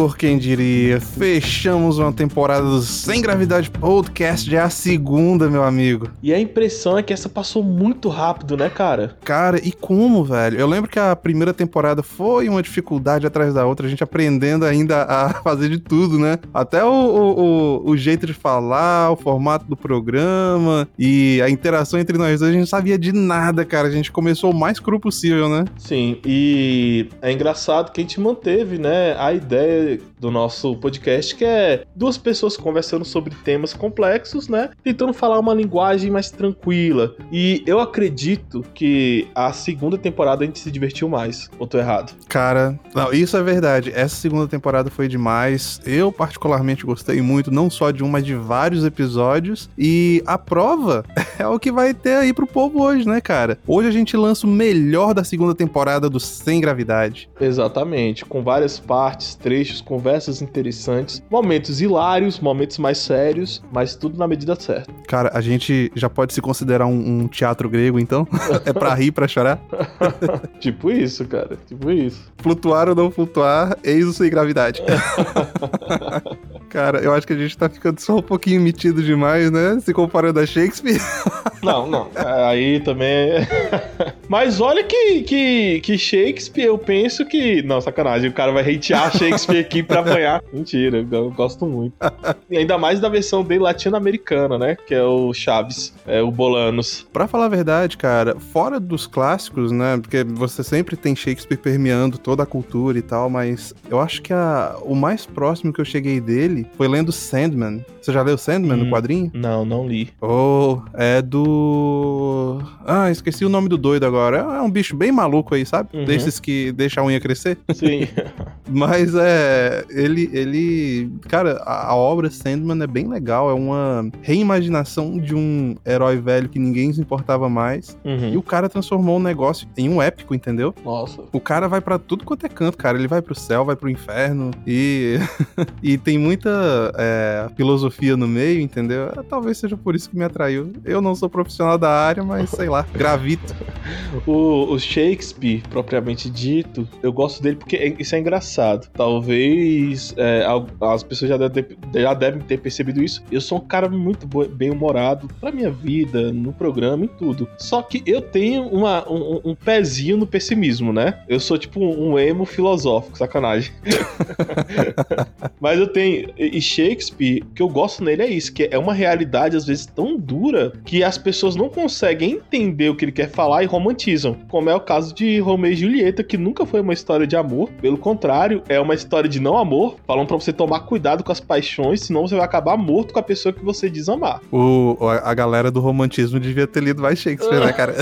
Igor, quem diria? Fechamos uma temporada do Sem Gravidade Podcast, já é a segunda, meu amigo. E a impressão é que essa passou muito rápido, né, cara? Cara, e como, velho? Eu lembro que a primeira temporada foi uma dificuldade atrás da outra, a gente aprendendo ainda a fazer de tudo, né? Até o, o, o, o jeito de falar, o formato do programa e a interação entre nós dois, a gente não sabia de nada, cara. A gente começou o mais cru possível, né? Sim, e é engraçado que a gente manteve, né, a ideia do nosso podcast, que é duas pessoas conversando sobre temas complexos, né, tentando falar uma linguagem mais tranquila. E eu acredito que a segunda temporada a gente se divertiu mais. Ou tô errado? Cara, não, isso é verdade. Essa segunda temporada foi demais. Eu, particularmente, gostei muito, não só de um, mas de vários episódios. E a prova é o que vai ter aí pro povo hoje, né, cara? Hoje a gente lança o melhor da segunda temporada do Sem Gravidade. Exatamente, com várias partes, trechos, conversas interessantes, momentos hilários, momentos mais sérios, mas tudo na medida certa. Cara, a gente já pode se considerar um, um teatro grego, então? é pra rir, pra chorar? tipo isso, cara, tipo isso. Flutuar ou não flutuar, eis o sem gravidade. Cara, eu acho que a gente tá ficando só um pouquinho metido demais, né? Se comparando a Shakespeare. Não, não. Aí também. Mas olha que, que, que Shakespeare, eu penso que. Não, sacanagem, o cara vai hatear Shakespeare aqui pra apanhar. Mentira, eu gosto muito. E ainda mais da versão dele latino-americana, né? Que é o Chaves, é o Bolanos. Pra falar a verdade, cara, fora dos clássicos, né? Porque você sempre tem Shakespeare permeando toda a cultura e tal, mas eu acho que a, o mais próximo que eu cheguei dele foi lendo Sandman. Você já leu Sandman hum, no quadrinho? Não, não li. Oh, é do. Ah, esqueci o nome do doido agora. É um bicho bem maluco aí, sabe? Uhum. Desses que deixa a unha crescer. Sim. Mas é. Ele. ele Cara, a, a, obra Sandman é bem legal. É uma reimaginação de um herói velho que ninguém se importava mais. Uhum. E o cara transformou o negócio em um épico, entendeu? Nossa. O cara vai para tudo quanto é canto, cara. Ele vai pro céu, vai pro inferno. E. e tem muita é, filosofia no meio, entendeu? Talvez seja por isso que me atraiu. Eu não sou profissional da área, mas sei lá, gravito. o, o, Shakespeare, propriamente dito, eu gosto dele porque isso é engraçado. Talvez é, as pessoas já devem, ter, já devem ter percebido isso. Eu sou um cara muito bem-humorado pra minha vida, no programa, em tudo. Só que eu tenho uma, um, um pezinho no pessimismo, né? Eu sou tipo um emo filosófico, sacanagem. mas eu tenho. E Shakespeare, o que eu gosto nele é isso, que é uma realidade às vezes tão dura que as pessoas não conseguem entender o que ele quer falar e romantizam. Como é o caso de Romeu e Julieta, que nunca foi uma história de amor, pelo contrário, é uma história de não amor, falando para você tomar cuidado com as paixões, senão você vai acabar morto com a pessoa que você diz amar. O, a galera do romantismo devia ter lido mais Shakespeare, né, cara?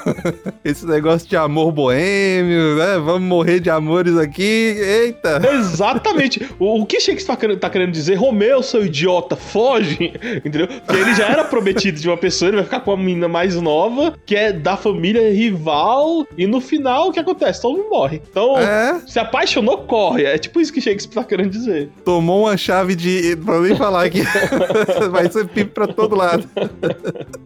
Esse negócio de amor boêmio, né? Vamos morrer de amores aqui. Eita! Exatamente. O, o que Shakespeare tá querendo dizer? Romeu, seu idiota, foge! Entendeu? Porque ele já era prometido de uma pessoa, ele vai ficar com uma menina mais nova, que é da família rival, e no final o que acontece? Todo mundo morre. Então, é? se apaixonou, corre. É tipo isso que Shakespeare tá querendo dizer. Tomou uma chave de. Pra nem falar que vai ser pipo pra todo lado.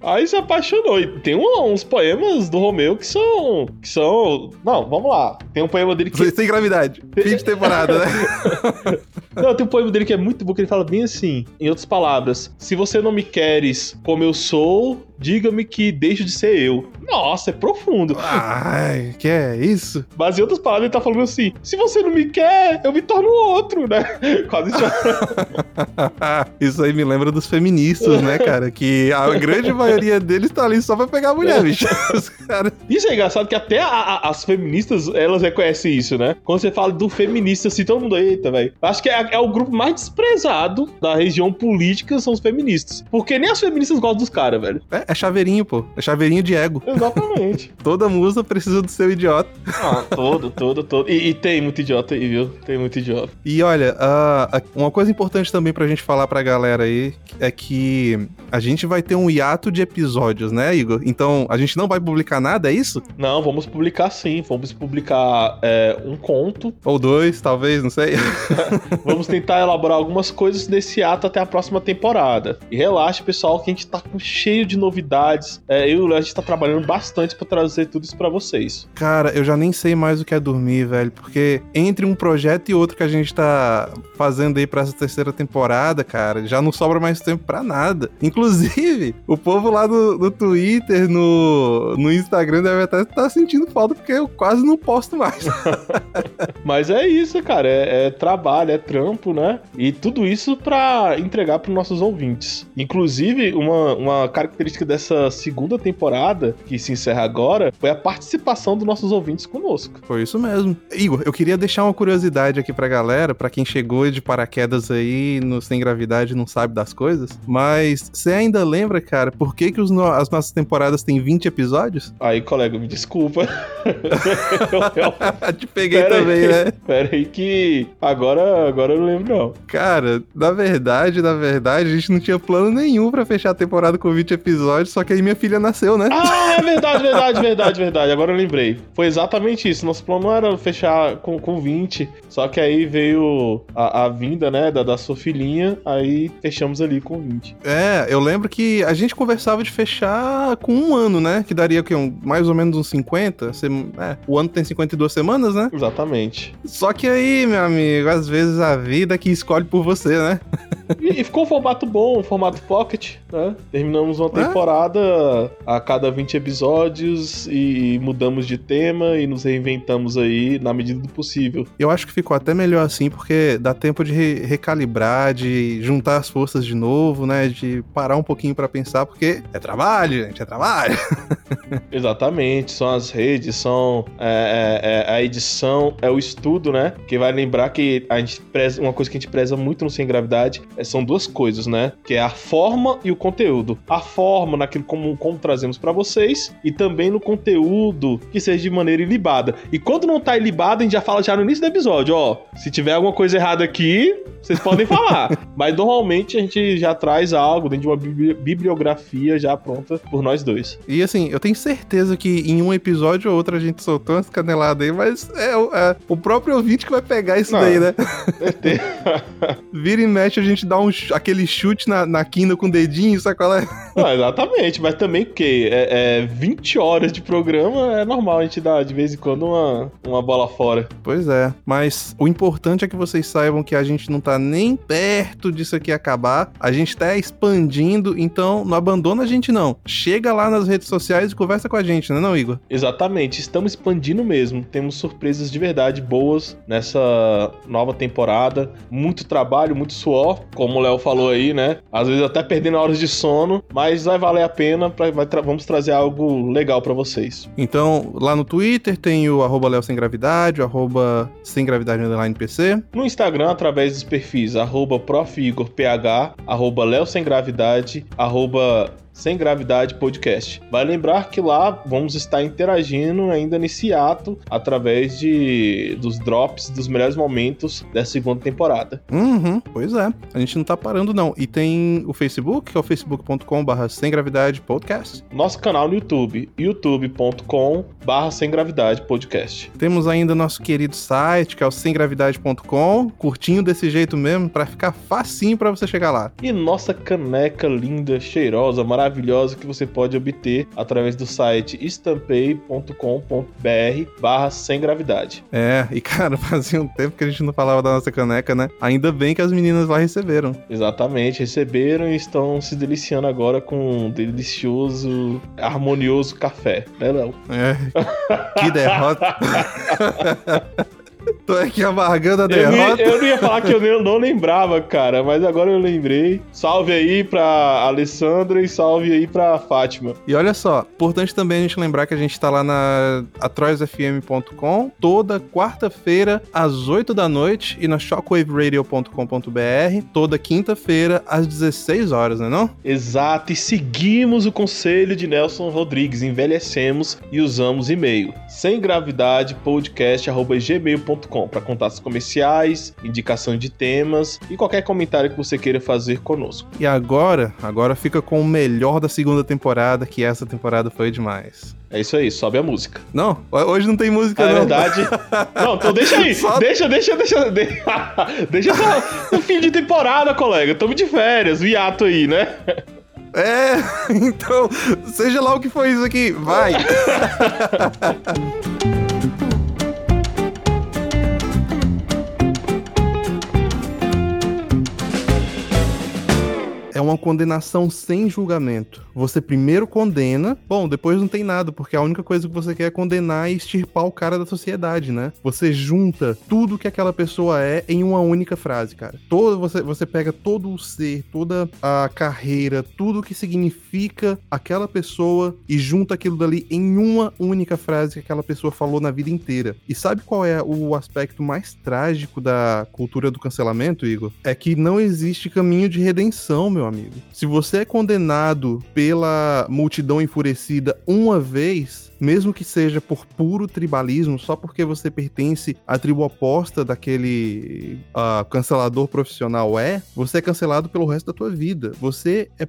Aí se apaixonou. E tem uns poemas do Romeu que são. que são. Não, vamos lá. Tem um poema dele que. Têm gravidade. Fim de temporada, né? Não, tem um poema dele que é muito bom, que ele fala bem assim, em outras palavras, se você não me queres como eu sou, diga-me que deixo de ser eu. Nossa, é profundo. Ai, que é isso? Mas em outras palavras, ele tá falando assim: se você não me quer, eu me torno outro, né? Quase Isso aí me lembra dos feministas, né, cara? Que a grande maioria deles tá ali só pra pegar a mulher, bicho. Cara... Isso é engraçado que até a, a, as feministas, elas reconhecem isso, né? Quando você fala do feminista, assim, todo mundo, eita, velho. Acho que é, é, o grupo mais desprezado da região política são os feministas. Porque nem as feministas gostam dos caras, velho. É, é chaveirinho, pô. É chaveirinho de ego. Exatamente. Toda musa precisa do seu idiota. Ah, todo, todo, todo. E, e, tem muito idiota aí, viu? Tem muito idiota. E olha, uh, uma coisa importante também pra gente falar pra galera aí é que a gente vai ter um hiato de episódios, né, Igor? Então, a gente não vai publicar nada, é isso? Não, vamos publicar sim. Vamos publicar é, um conto. Ou dois, talvez, não sei. vamos tentar elaborar algumas coisas desse ato até a próxima temporada. E relaxe, pessoal, que a gente tá cheio de novidades novidades. É, eu e o Léo, a gente tá trabalhando bastante para trazer tudo isso para vocês. Cara, eu já nem sei mais o que é dormir, velho, porque entre um projeto e outro que a gente tá fazendo aí pra essa terceira temporada, cara, já não sobra mais tempo para nada. Inclusive, o povo lá no, no Twitter, no, no Instagram deve até estar tá sentindo falta, porque eu quase não posto mais. Mas é isso, cara, é, é trabalho, é trampo, né? E tudo isso para entregar para nossos ouvintes. Inclusive, uma, uma característica dessa segunda temporada, que se encerra agora, foi a participação dos nossos ouvintes conosco. Foi isso mesmo. Igor, eu queria deixar uma curiosidade aqui pra galera, para quem chegou de paraquedas aí no Sem Gravidade e não sabe das coisas, mas você ainda lembra, cara, por que, que os as nossas temporadas têm 20 episódios? Aí, colega, me desculpa. Te peguei pera também, aí, né? Pera aí que agora, agora eu não lembro não. Cara, na verdade, na verdade, a gente não tinha plano nenhum para fechar a temporada com 20 episódios, só que aí minha filha nasceu, né? Ah, é verdade, verdade, verdade, verdade. Agora eu lembrei. Foi exatamente isso. Nosso plano era fechar com, com 20, só que aí veio a, a vinda, né, da, da sua filhinha, aí fechamos ali com 20. É, eu lembro que a gente conversava de fechar com um ano, né? Que daria o quê? Um, mais ou menos uns 50. É, o ano tem 52 semanas, né? Exatamente. Só que aí, meu amigo, às vezes a vida que escolhe por você, né? E, e, ficou um formato bom, um formato pocket, né? Terminamos uma é? temporada a cada 20 episódios e mudamos de tema e nos reinventamos aí na medida do possível. Eu acho que ficou até melhor assim, porque dá tempo de re recalibrar, de juntar as forças de novo, né? De parar um pouquinho para pensar, porque é trabalho, gente, é trabalho. Exatamente, são as redes, são é, é, é, a edição, é o estudo, né? Que vai lembrar que a gente preza, uma coisa que a gente preza muito no Sem Gravidade são duas coisas, né? Que é a forma e o conteúdo. A forma naquilo como, como trazemos para vocês e também no conteúdo que seja de maneira ilibada. E quando não tá ilibado, a gente já fala já no início do episódio, ó. Se tiver alguma coisa errada aqui, vocês podem falar. Mas normalmente a gente já traz algo dentro de uma bibliografia já pronta por nós dois. E assim, eu tenho certeza que em um episódio ou outro a gente soltou umas caneladas aí, mas é, é, o próprio ouvinte que vai pegar isso não, daí, né? Vira e mexe, a gente dá um, aquele chute na, na quina com o dedinho, sabe qual é? Não, exatamente, mas também porque é, é 20 horas de programa, é normal a gente dar de vez em quando uma, uma bola fora. Pois é, mas o importante é que vocês saibam que a gente não tá nem perto disso aqui acabar, a gente tá expandindo, então não abandona a gente não. Chega lá nas redes sociais e conversa com a gente, né não, Igor? Exatamente, estamos expandindo mesmo, temos surpresas de verdade boas nessa nova temporada, muito trabalho, muito suor, como o Léo falou aí, né? Às vezes até perdendo horas de sono, mas vai valer a pena, pra, tra vamos trazer algo legal para vocês. Então, lá no Twitter tem o arroba Léo Sem Gravidade, arroba Sem Gravidade Underline PC. No Instagram, através dos perfis arroba PH, arroba Léo Sem Gravidade, arroba sem Gravidade Podcast. Vai lembrar que lá vamos estar interagindo ainda nesse ato através de dos drops dos melhores momentos dessa segunda temporada. Uhum, pois é. A gente não tá parando não. E tem o Facebook, que é o facebook.com/barra sem gravidade podcast. Nosso canal no YouTube, youtube.com/barra sem gravidade podcast. Temos ainda nosso querido site, que é o semgravidade.com, curtinho desse jeito mesmo, para ficar facinho para você chegar lá. E nossa caneca linda, cheirosa, maravilhosa maravilhosa que você pode obter através do site estampei.com.br barra sem gravidade. É, e cara, fazia um tempo que a gente não falava da nossa caneca, né? Ainda bem que as meninas lá receberam. Exatamente, receberam e estão se deliciando agora com um delicioso, harmonioso café, né, Léo? É, que derrota. Tô aqui amargando a derrota. Eu, eu não ia falar que eu não lembrava, cara, mas agora eu lembrei. Salve aí pra Alessandra e salve aí pra Fátima. E olha só, importante também a gente lembrar que a gente tá lá na atroizfm.com toda quarta-feira às 8 da noite e na shockwaveradio.com.br toda quinta-feira às 16 horas, né não? Exato, e seguimos o conselho de Nelson Rodrigues, envelhecemos e usamos e-mail. Sem gravidade podcast@gmail.com para contatos comerciais, indicação de temas e qualquer comentário que você queira fazer conosco. E agora, agora fica com o melhor da segunda temporada, que essa temporada foi demais. É isso aí, sobe a música. Não, hoje não tem música, ah, é não. É verdade. não, então deixa aí. Só... Deixa, deixa, deixa. Deixa, só o fim de temporada, colega. Tamo de férias, o hiato aí, né? É, então, seja lá o que foi isso aqui, vai! Uma condenação sem julgamento. Você primeiro condena, bom, depois não tem nada, porque a única coisa que você quer é condenar e extirpar o cara da sociedade, né? Você junta tudo que aquela pessoa é em uma única frase, cara. Todo, você, você pega todo o ser, toda a carreira, tudo que significa aquela pessoa e junta aquilo dali em uma única frase que aquela pessoa falou na vida inteira. E sabe qual é o aspecto mais trágico da cultura do cancelamento, Igor? É que não existe caminho de redenção, meu meu amigo. Se você é condenado pela multidão enfurecida uma vez, mesmo que seja por puro tribalismo, só porque você pertence à tribo oposta daquele uh, cancelador profissional é, você é cancelado pelo resto da tua vida. Você é, é,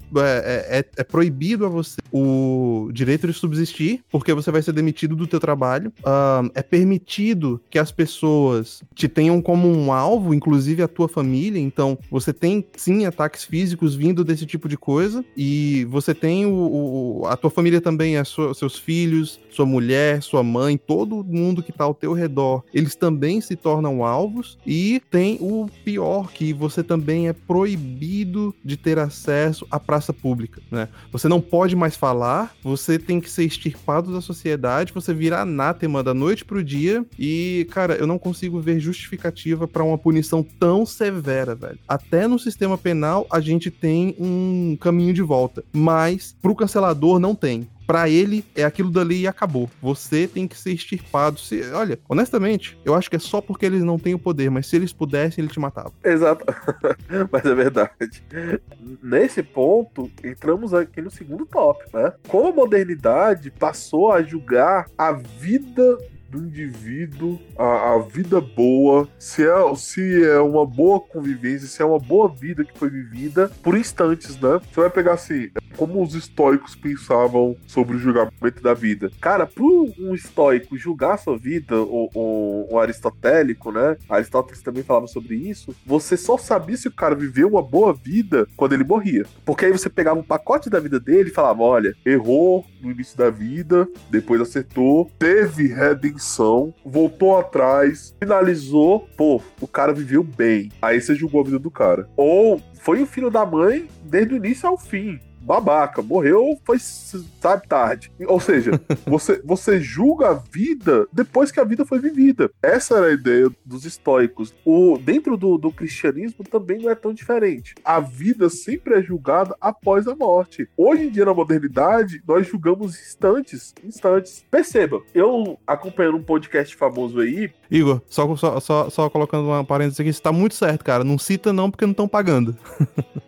é, é, proibido a você o direito de subsistir, porque você vai ser demitido do teu trabalho. Uh, é permitido que as pessoas te tenham como um alvo, inclusive a tua família. Então, você tem sim ataques físicos vindo desse tipo de coisa, e você tem o, o a tua família também, é seus filhos, sua mulher, sua mãe, todo mundo que está ao teu redor, eles também se tornam alvos e tem o pior que você também é proibido de ter acesso à praça pública, né? Você não pode mais falar, você tem que ser extirpado da sociedade, você vira anátema da noite pro dia e, cara, eu não consigo ver justificativa para uma punição tão severa, velho. Até no sistema penal a gente tem um caminho de volta, mas pro cancelador não tem para ele é aquilo dali e acabou. Você tem que ser extirpado. Se, olha, honestamente, eu acho que é só porque eles não têm o poder, mas se eles pudessem, ele te matava. Exato. mas é verdade. Nesse ponto, entramos aqui no segundo tópico, né? Como a modernidade passou a julgar a vida do indivíduo, a, a, vida boa, se é, se é uma boa convivência, se é uma boa vida que foi vivida por instantes, né? Você vai pegar assim, como os estoicos pensavam sobre o julgamento da vida. Cara, para um estoico julgar sua vida, o, o, o, aristotélico, né? Aristóteles também falava sobre isso. Você só sabia se o cara viveu uma boa vida quando ele morria. Porque aí você pegava um pacote da vida dele e falava: olha, errou no início da vida, depois acertou, teve redenção voltou atrás, finalizou, pô, o cara viveu bem. Aí você julgou a vida do cara. Ou foi o filho da mãe desde o início ao fim babaca, morreu, foi, sabe, tarde. Ou seja, você, você julga a vida depois que a vida foi vivida. Essa era a ideia dos estoicos. O, dentro do, do cristianismo também não é tão diferente. A vida sempre é julgada após a morte. Hoje em dia, na modernidade, nós julgamos instantes, instantes. Perceba, eu acompanhando um podcast famoso aí. Igor, só, só, só, só colocando uma parênteses aqui, está muito certo, cara. Não cita não, porque não estão pagando.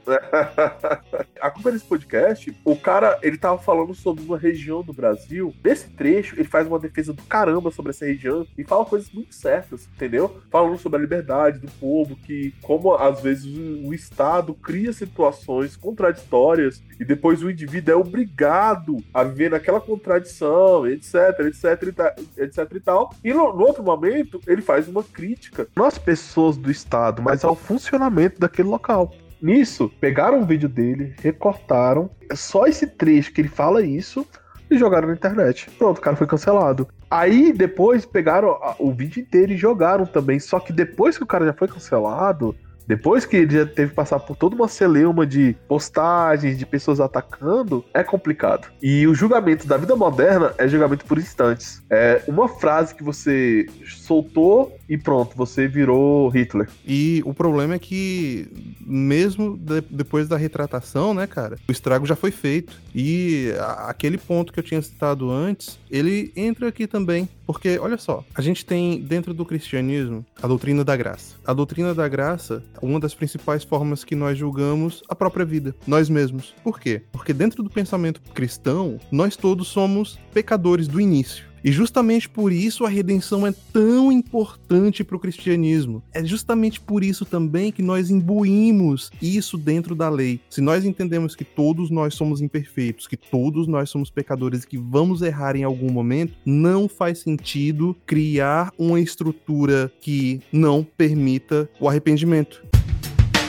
acompanhando esse podcast podcast, o cara, ele tava falando sobre uma região do Brasil. Nesse trecho, ele faz uma defesa do caramba sobre essa região e fala coisas muito certas, entendeu? Falando sobre a liberdade do povo, que como às vezes o, o Estado cria situações contraditórias e depois o indivíduo é obrigado a viver naquela contradição, etc, etc, etc e tal. E no, no outro momento, ele faz uma crítica, não às pessoas do Estado, mas ao funcionamento daquele local. Nisso, pegaram um vídeo dele, recortaram só esse trecho que ele fala isso e jogaram na internet. Pronto, o cara foi cancelado. Aí depois pegaram o vídeo inteiro e jogaram também. Só que depois que o cara já foi cancelado, depois que ele já teve que passar por toda uma celeuma de postagens, de pessoas atacando, é complicado. E o julgamento da vida moderna é julgamento por instantes. É uma frase que você soltou e pronto, você virou Hitler. E o problema é que, mesmo de, depois da retratação, né, cara, o estrago já foi feito. E a, aquele ponto que eu tinha citado antes, ele entra aqui também. Porque, olha só, a gente tem dentro do cristianismo a doutrina da graça. A doutrina da graça uma das principais formas que nós julgamos a própria vida, nós mesmos. Por quê? Porque dentro do pensamento cristão, nós todos somos pecadores do início. E justamente por isso a redenção é tão importante para o cristianismo. É justamente por isso também que nós imbuímos isso dentro da lei. Se nós entendemos que todos nós somos imperfeitos, que todos nós somos pecadores e que vamos errar em algum momento, não faz sentido criar uma estrutura que não permita o arrependimento.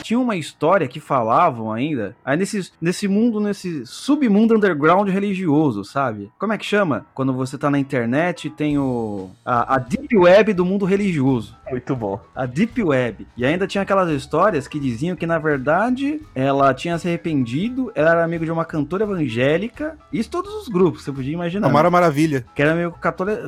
Tinha uma história que falavam ainda, aí nesse, nesse mundo, nesse submundo underground religioso, sabe? Como é que chama? Quando você tá na internet tem o a, a deep web do mundo religioso. Muito bom. A Deep Web. E ainda tinha aquelas histórias que diziam que, na verdade, ela tinha se arrependido, ela era amigo de uma cantora evangélica. Isso todos os grupos, você podia imaginar. A Mara Maravilha. Que era amigo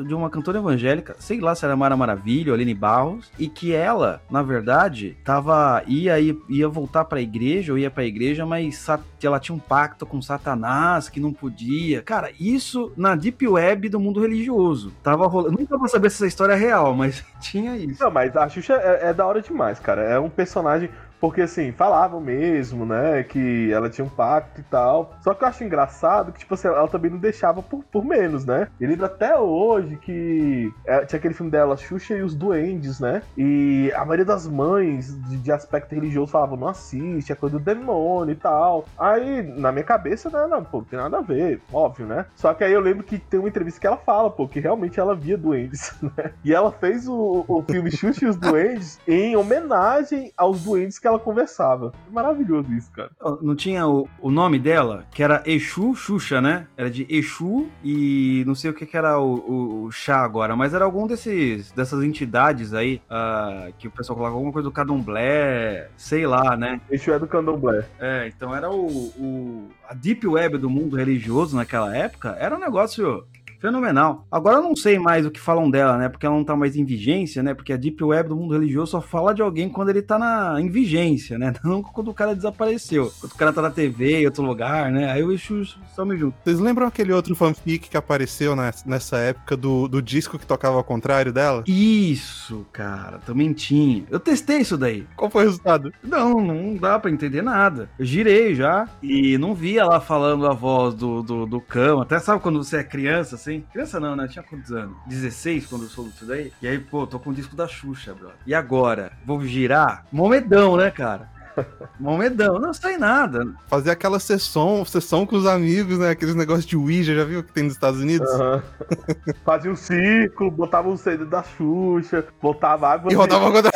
de uma cantora evangélica, sei lá se era Mara Maravilha ou Aline Barros, e que ela, na verdade, tava ia ia, ia voltar pra igreja, ou ia pra igreja, mas ela tinha um pacto com Satanás, que não podia. Cara, isso na Deep Web do mundo religioso. Tava rolando. Nunca vou saber se essa história é real, mas tinha isso. Não, mas a Xuxa é, é da hora demais, cara. É um personagem. Porque assim, falavam mesmo, né? Que ela tinha um pacto e tal. Só que eu acho engraçado que, tipo assim, ela também não deixava por, por menos, né? Eu lembro até hoje que é, tinha aquele filme dela, Xuxa e os Duendes, né? E a maioria das mães de, de aspecto religioso falavam, não assiste, é coisa do demônio e tal. Aí, na minha cabeça, né? Não, pô, não tem nada a ver, óbvio, né? Só que aí eu lembro que tem uma entrevista que ela fala, pô, que realmente ela via duendes, né? E ela fez o, o filme Xuxa e os Duendes em homenagem aos duendes que ela conversava. Maravilhoso isso, cara. Não tinha o, o nome dela, que era Exu Xuxa, né? Era de Exu e não sei o que, que era o, o, o chá agora, mas era algum desses dessas entidades aí ah, que o pessoal colocava alguma coisa do Candomblé, sei lá, né? Exu é do Candomblé. É, então era o, o- a deep web do mundo religioso naquela época, era um negócio fenomenal. Agora eu não sei mais o que falam dela, né? Porque ela não tá mais em vigência, né? Porque a deep web do mundo religioso só fala de alguém quando ele tá na, em vigência, né? Não quando o cara desapareceu. Quando o cara tá na TV, em outro lugar, né? Aí o Exu some junto. Vocês lembram aquele outro fanfic que apareceu nessa, época do, do disco que tocava ao contrário dela? Isso, cara, também tinha. Eu testei isso daí. Qual foi o resultado? Não, não dá pra entender nada. Eu girei já e não via lá falando a voz do, do, do cão. Até sabe quando você é criança, assim? Criança não, né? Tinha quantos anos? 16 quando eu soube disso daí. E aí, pô, tô com o disco da Xuxa, brother. E agora? Vou girar? Momedão, né, cara? Momedão. Não sai nada. Fazer aquela sessão, sessão com os amigos, né? Aqueles negócios de Ouija, já viu que tem nos Estados Unidos? Aham. Fazia um círculo, botava um CD da Xuxa, botava água E rodava a contra...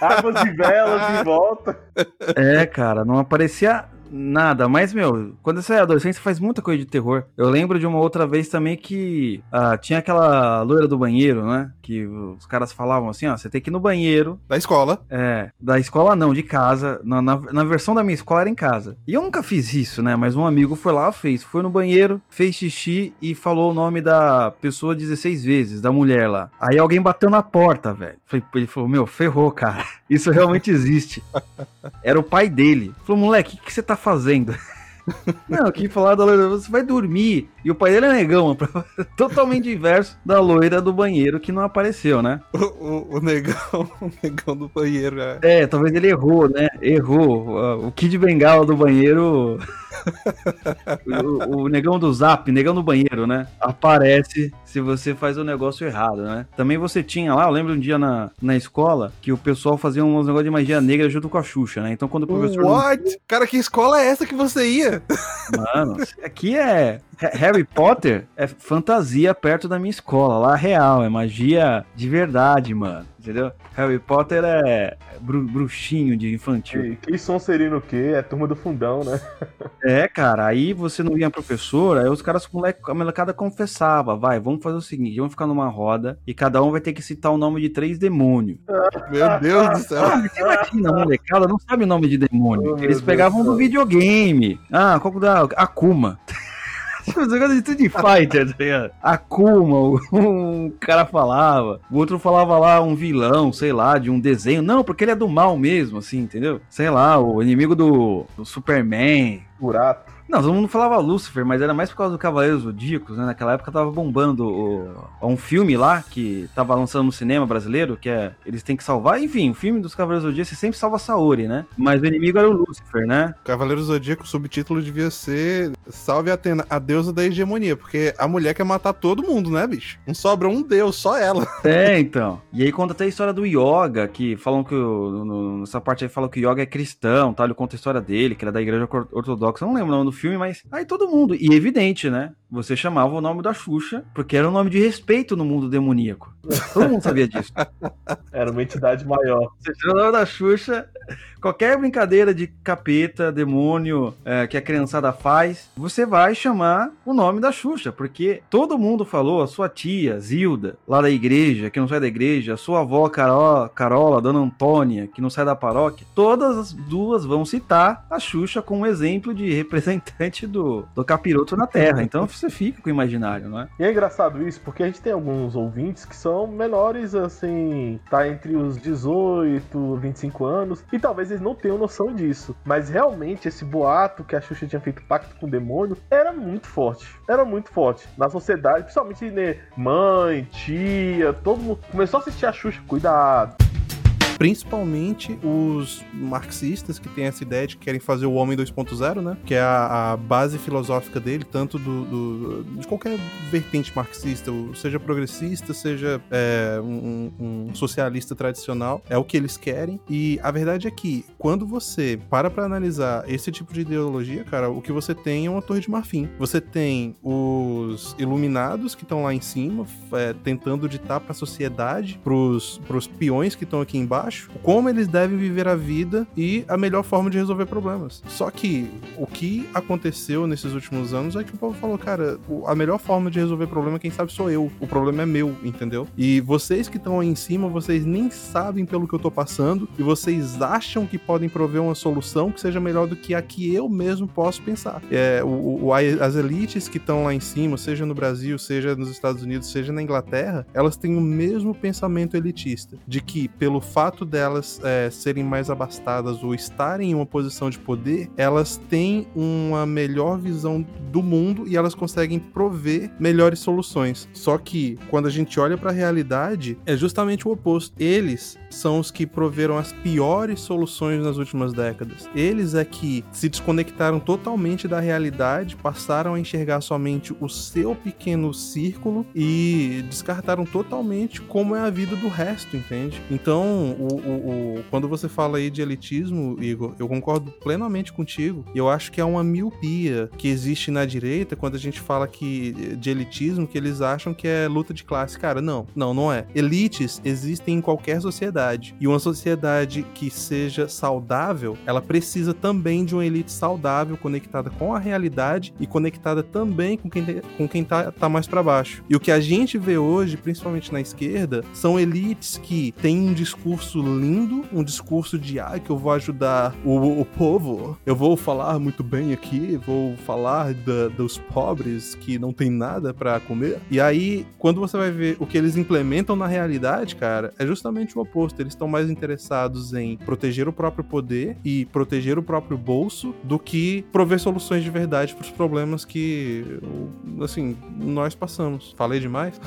águas e velas em volta. É, cara, não aparecia nada. Mas, meu, quando você é adolescente, você faz muita coisa de terror. Eu lembro de uma outra vez também que ah, tinha aquela loira do banheiro, né? Que os caras falavam assim, ó, você tem que ir no banheiro. da escola. É, da escola não, de casa. Na, na, na versão da minha escola era em casa. E eu nunca fiz isso, né? Mas um amigo foi lá, fez. Foi no banheiro, fez xixi e falou o nome da pessoa 16 vezes, da mulher lá. Aí alguém bateu na porta, velho. Ele falou, meu, ferrou, cara. Isso realmente existe. Era o pai dele. Falou, moleque, o que, que você tá fazendo? Não, que falar da loira, você vai dormir. E o pai dele é negão, totalmente inverso da loira do banheiro que não apareceu, né? O, o, o negão, o negão do banheiro, é. É, talvez ele errou, né? Errou. O Kid Bengala do banheiro. o, o negão do zap, negão do banheiro, né? Aparece se você faz o negócio errado, né? Também você tinha lá, eu lembro um dia na, na escola que o pessoal fazia uns negócios de magia negra junto com a Xuxa, né? Então quando o professor. What? Cara, que escola é essa que você ia? Mano, aqui é. Ha- Harry Potter é fantasia perto da minha escola. Lá é real, é magia de verdade, mano. Entendeu? Harry Potter é bru- bruxinho de infantil. E que som serino o quê? É turma do fundão, né? É, cara, aí você não via professora, aí os caras, moleque, a molecada confessava, vai, vamos fazer o seguinte, vamos ficar numa roda e cada um vai ter que citar o nome de três demônios. Meu Deus do céu. Ah, você imagina, a molecada não sabe o nome de demônio. Oh, Eles Deus pegavam do do céu. videogame. Ah, qual que da Akuma. Os negócios de Street Fighter, tá ligado? Akuma, um cara falava, o outro falava lá um vilão, sei lá, de um desenho. Não, porque ele é do mal mesmo, assim, entendeu? Sei lá, o inimigo do, do Superman, Burato. Não, todo mundo falava Lúcifer, mas era mais por causa do Cavaleiros Zodíacos, né? Naquela época tava bombando o- um filme lá que tava lançando no cinema brasileiro, que é Eles têm que salvar. Enfim, o filme dos Cavaleiros Zodíacos você sempre salva Saori, né? Mas o inimigo era o Lúcifer, né? Cavaleiro Zodíaco, o subtítulo devia ser Salve Atena, a deusa da hegemonia, porque a mulher quer matar todo mundo, né, bicho? Não sobra um deus, só ela. É, então. E aí conta até a história do Yoga, que falam que o, no- nessa parte aí falam que o Yoga é cristão, tá? Ele conta a história dele, que ele é da igreja ortodoxa. Eu não lembro o nome do filme, mas aí todo mundo. E evidente, né? você chamava o nome da Xuxa, porque era um nome de respeito no mundo demoníaco. Todo mundo sabia disso. Era uma entidade maior. Você chama o nome da Xuxa, qualquer brincadeira de capeta, demônio é, que a criançada faz, você vai chamar o nome da Xuxa, porque todo mundo falou, a sua tia, Zilda, lá da igreja, que não sai da igreja, a sua avó Carol, Carola, Dona Antônia, que não sai da paróquia, todas as duas vão citar a Xuxa como exemplo de representante do, do capiroto na Terra. Então você fica com o imaginário, não é? E é engraçado isso, porque a gente tem alguns ouvintes que são menores, assim, tá entre os 18, 25 anos, e talvez eles não tenham noção disso. Mas realmente esse boato que a Xuxa tinha feito pacto com o demônio era muito forte. Era muito forte. Na sociedade, principalmente né, mãe, tia, todo mundo começou a assistir a Xuxa. Cuidado. Principalmente os marxistas que têm essa ideia de que querem fazer o homem 2.0, né? Que é a, a, base filosófica dele, tanto do, do, de qualquer vertente marxista, seja progressista, seja é, um, um, socialista tradicional, é o que eles querem. E a verdade é que quando você para para analisar esse tipo de ideologia, cara, o que você tem é uma torre de marfim. Você tem os iluminados que estão lá em cima, é, tentando ditar para a sociedade, para os peões que estão aqui embaixo como eles devem viver a vida e a melhor forma de resolver problemas. Só que o que aconteceu nesses últimos anos é que o povo falou, cara, a melhor forma de resolver problema, quem sabe sou eu. O problema é meu, entendeu? E vocês que estão aí em cima, vocês nem sabem pelo que eu tô passando e vocês acham que podem prover uma solução que seja melhor do que a que eu mesmo posso pensar. É, o, o as elites que estão lá em cima, seja no Brasil, seja nos Estados Unidos, seja na Inglaterra, elas têm o mesmo pensamento elitista, de que pelo fato fato delas é, serem mais abastadas ou estarem em uma posição de poder, elas têm uma melhor visão do mundo e elas conseguem prover melhores soluções. Só que quando a gente olha para a realidade, é justamente o oposto. Eles são os que proveram as piores soluções nas últimas décadas. Eles é que se desconectaram totalmente da realidade, passaram a enxergar somente o seu pequeno círculo e descartaram totalmente como é a vida do resto, entende? Então, o, o, o, quando você fala aí de elitismo, Igor, eu concordo plenamente contigo. Eu acho que é uma miopia que existe na direita quando a gente fala que de elitismo, que eles acham que é luta de classe. Cara, não, não, não é. Elites existem em qualquer sociedade. E uma sociedade que seja saudável, ela precisa também de uma elite saudável, conectada com a realidade e conectada também com quem, com quem tá, tá mais para baixo. E o que a gente vê hoje, principalmente na esquerda, são elites que têm um discurso discurso lindo, um discurso de ah, que eu vou ajudar o, o povo, eu vou falar muito bem aqui, vou falar da, dos pobres que não tem nada para comer. E aí, quando você vai ver o que eles implementam na realidade, cara, é justamente o oposto. Eles estão mais interessados em proteger o próprio poder e proteger o próprio bolso do que prover soluções de verdade para os problemas que, assim, nós passamos. Falei demais?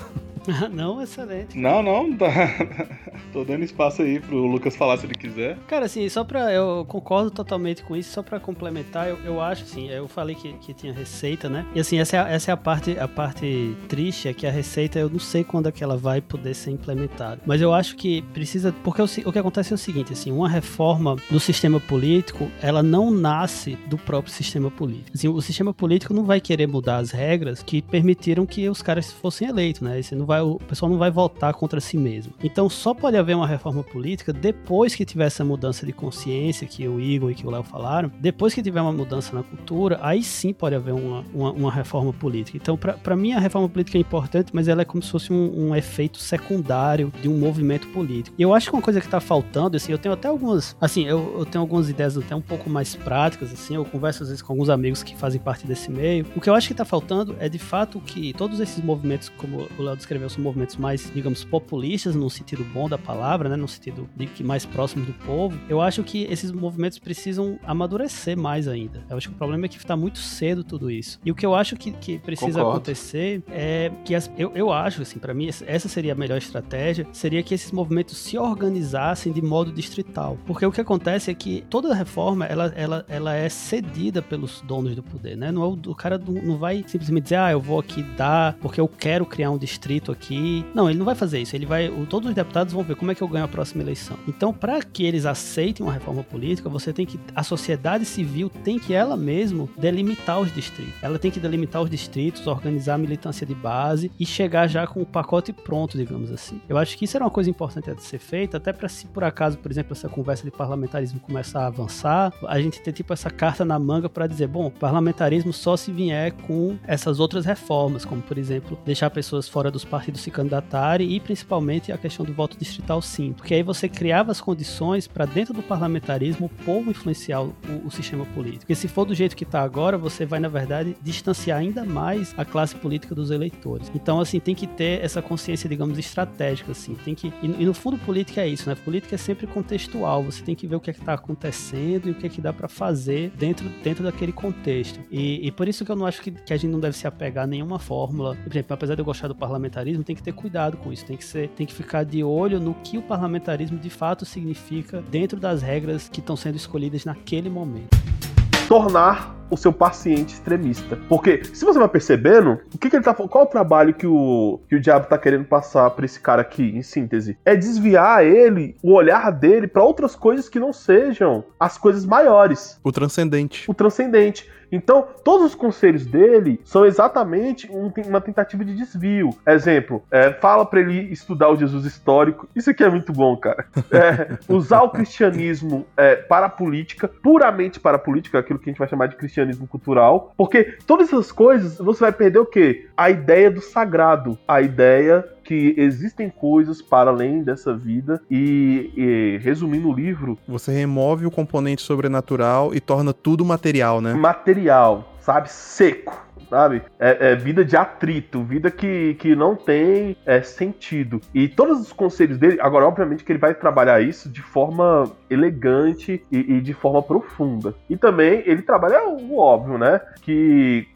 não, excelente. Não, não, tá. Tô dando espaço aí pro Lucas falar se ele quiser. Cara, assim, só pra. Eu concordo totalmente com isso, só pra complementar, eu, eu acho, assim, eu falei que, que tinha receita, né? E assim, essa é, a, essa é a parte a parte triste, é que a receita eu não sei quando é que ela vai poder ser implementada. Mas eu acho que precisa. Porque o, o que acontece é o seguinte, assim, uma reforma do sistema político, ela não nasce do próprio sistema político. Assim, o sistema político não vai querer mudar as regras que permitiram que os caras fossem eleitos, né? Você não vai, o pessoal não vai votar contra si mesmo. Então só pode haver uma reforma política depois que tiver essa mudança de consciência que o Igor e que o Léo falaram, depois que tiver uma mudança na cultura, aí sim pode haver uma, uma, uma reforma política. Então, para mim, a reforma política é importante, mas ela é como se fosse um, um efeito secundário de um movimento político. E eu acho que uma coisa que está faltando, assim, eu tenho até algumas, assim, eu, eu tenho algumas ideias até um pouco mais práticas, assim, eu converso às vezes com alguns amigos que fazem parte desse meio. O que eu acho que está faltando é de fato que todos esses movimentos, como o Léo descreveu, são movimentos mais, digamos, populistas, no sentido bom da palavra, né? No sentido de que mais próximos do povo. Eu acho que esses movimentos precisam amadurecer mais ainda. Eu acho que o problema é que está muito cedo tudo isso. E o que eu acho que, que precisa Concordo. acontecer é que as, eu, eu acho, assim, para mim, essa seria a melhor estratégia, seria que esses movimentos se organizassem de modo distrital. Porque o que acontece é que toda reforma, ela, ela, ela é cedida pelos donos do poder, né? Não é o, o cara não, não vai simplesmente dizer, ah, eu vou aqui dar porque eu quero criar um distrito aqui. Não, ele não vai fazer isso. Ele vai. O, todos os deputados vão ver como é que eu ganho a próxima eleição. Então, para que eles aceitem uma reforma política, você tem que. A sociedade civil tem que ela mesmo delimitar os distritos. Ela tem que delimitar os distritos, organizar a militância de base e chegar já com o pacote pronto, digamos assim. Eu acho que isso era uma coisa importante de ser feita, até para se por acaso, por exemplo, essa conversa de parlamentarismo começar a avançar, a gente ter tipo essa carta na manga para dizer, bom, parlamentarismo só se vier com essas outras reformas, como por exemplo, deixar pessoas fora dos partidos se candidatarem e principalmente a questão do voto distrital sim, porque aí você criava as condições para dentro do parlamentarismo o povo influenciar o, o sistema político. Porque se for do jeito que está agora, você vai na verdade distanciar ainda mais a classe política dos eleitores. Então assim tem que ter essa consciência, digamos, estratégica assim. Tem que e, e no fundo política é isso, né? Política é sempre contextual. Você tem que ver o que é que está acontecendo e o que é que dá para fazer dentro dentro daquele contexto. E, e, por isso que eu não acho que, que a gente não deve se apegar a nenhuma fórmula. Por exemplo, apesar de eu gostar do parlamentarismo, tem que ter cuidado com isso. Tem que ser, tem que ficar de olho no que o parlamentarismo de fato significa dentro das regras que estão sendo escolhidas naquele momento tornar o seu paciente extremista. Porque, se você vai percebendo, o que, que ele tá qual o trabalho que o, que o diabo tá querendo passar para esse cara aqui, em síntese? É desviar ele, o olhar dele, para outras coisas que não sejam as coisas maiores. O transcendente. O transcendente. Então, todos os conselhos dele são exatamente um, uma tentativa de desvio. Exemplo, é, fala para ele estudar o Jesus histórico. Isso aqui é muito bom, cara. É, usar o cristianismo é, para a política, puramente para a política, aquilo que a gente vai chamar de cristianismo cultural. Porque todas essas coisas, você vai perder o quê? A ideia do sagrado, a ideia que existem coisas para além dessa vida e, e, resumindo o livro, você remove o componente sobrenatural e torna tudo material, né? Material, sabe, seco sabe? É, é, vida de atrito, vida que, que não tem é, sentido. E todos os conselhos dele, agora, obviamente, que ele vai trabalhar isso de forma elegante e, e de forma profunda. E também ele trabalha o óbvio, né? Que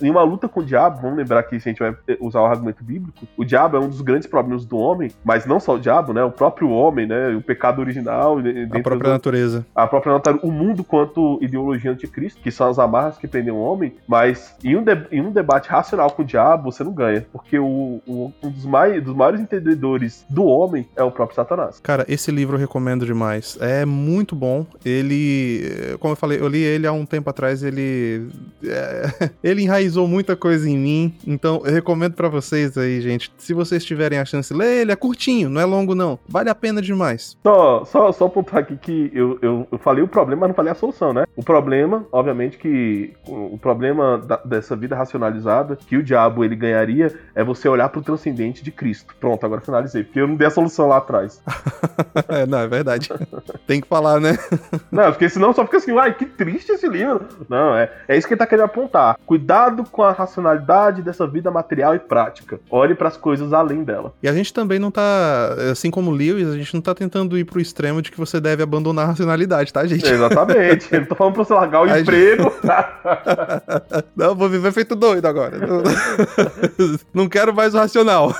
em uma luta com o diabo, vamos lembrar que se a gente vai usar o argumento bíblico, o diabo é um dos grandes problemas do homem, mas não só o diabo, né? O próprio homem, né? O pecado original. A própria do, natureza. A própria natureza, o mundo quanto ideologia anticristo, que são as amarras que prendem o homem, mas em um de, em um debate racional com o diabo, você não ganha. Porque o, o, um dos, mais, dos maiores entendedores do homem é o próprio Satanás. Cara, esse livro eu recomendo demais. É muito bom. Ele, como eu falei, eu li ele há um tempo atrás. Ele, é, ele enraizou muita coisa em mim. Então eu recomendo para vocês aí, gente. Se vocês tiverem a chance, lê ele. É curtinho, não é longo não. Vale a pena demais. Só, só, só apontar aqui que eu, eu, eu falei o problema, mas não falei a solução, né? O problema, obviamente, que o, o problema da, dessa vida racionalizada que o diabo ele ganharia é você olhar pro transcendente de Cristo. Pronto, agora finalizei, porque eu não dei a solução lá atrás. é, não, é verdade. Tem que falar, né? não, porque senão só fica assim, ai, que triste esse livro. Não, é, é isso que ele tá querendo apontar. Cuidado com a racionalidade dessa vida material e prática. Olhe para as coisas além dela. E a gente também não tá, assim como o Lewis, a gente não tá tentando ir pro extremo de que você deve abandonar a racionalidade, tá, gente? Exatamente. eu não tô falando pra você largar o a emprego. Gente... não, vou viver feito doido agora. não quero mais o racional.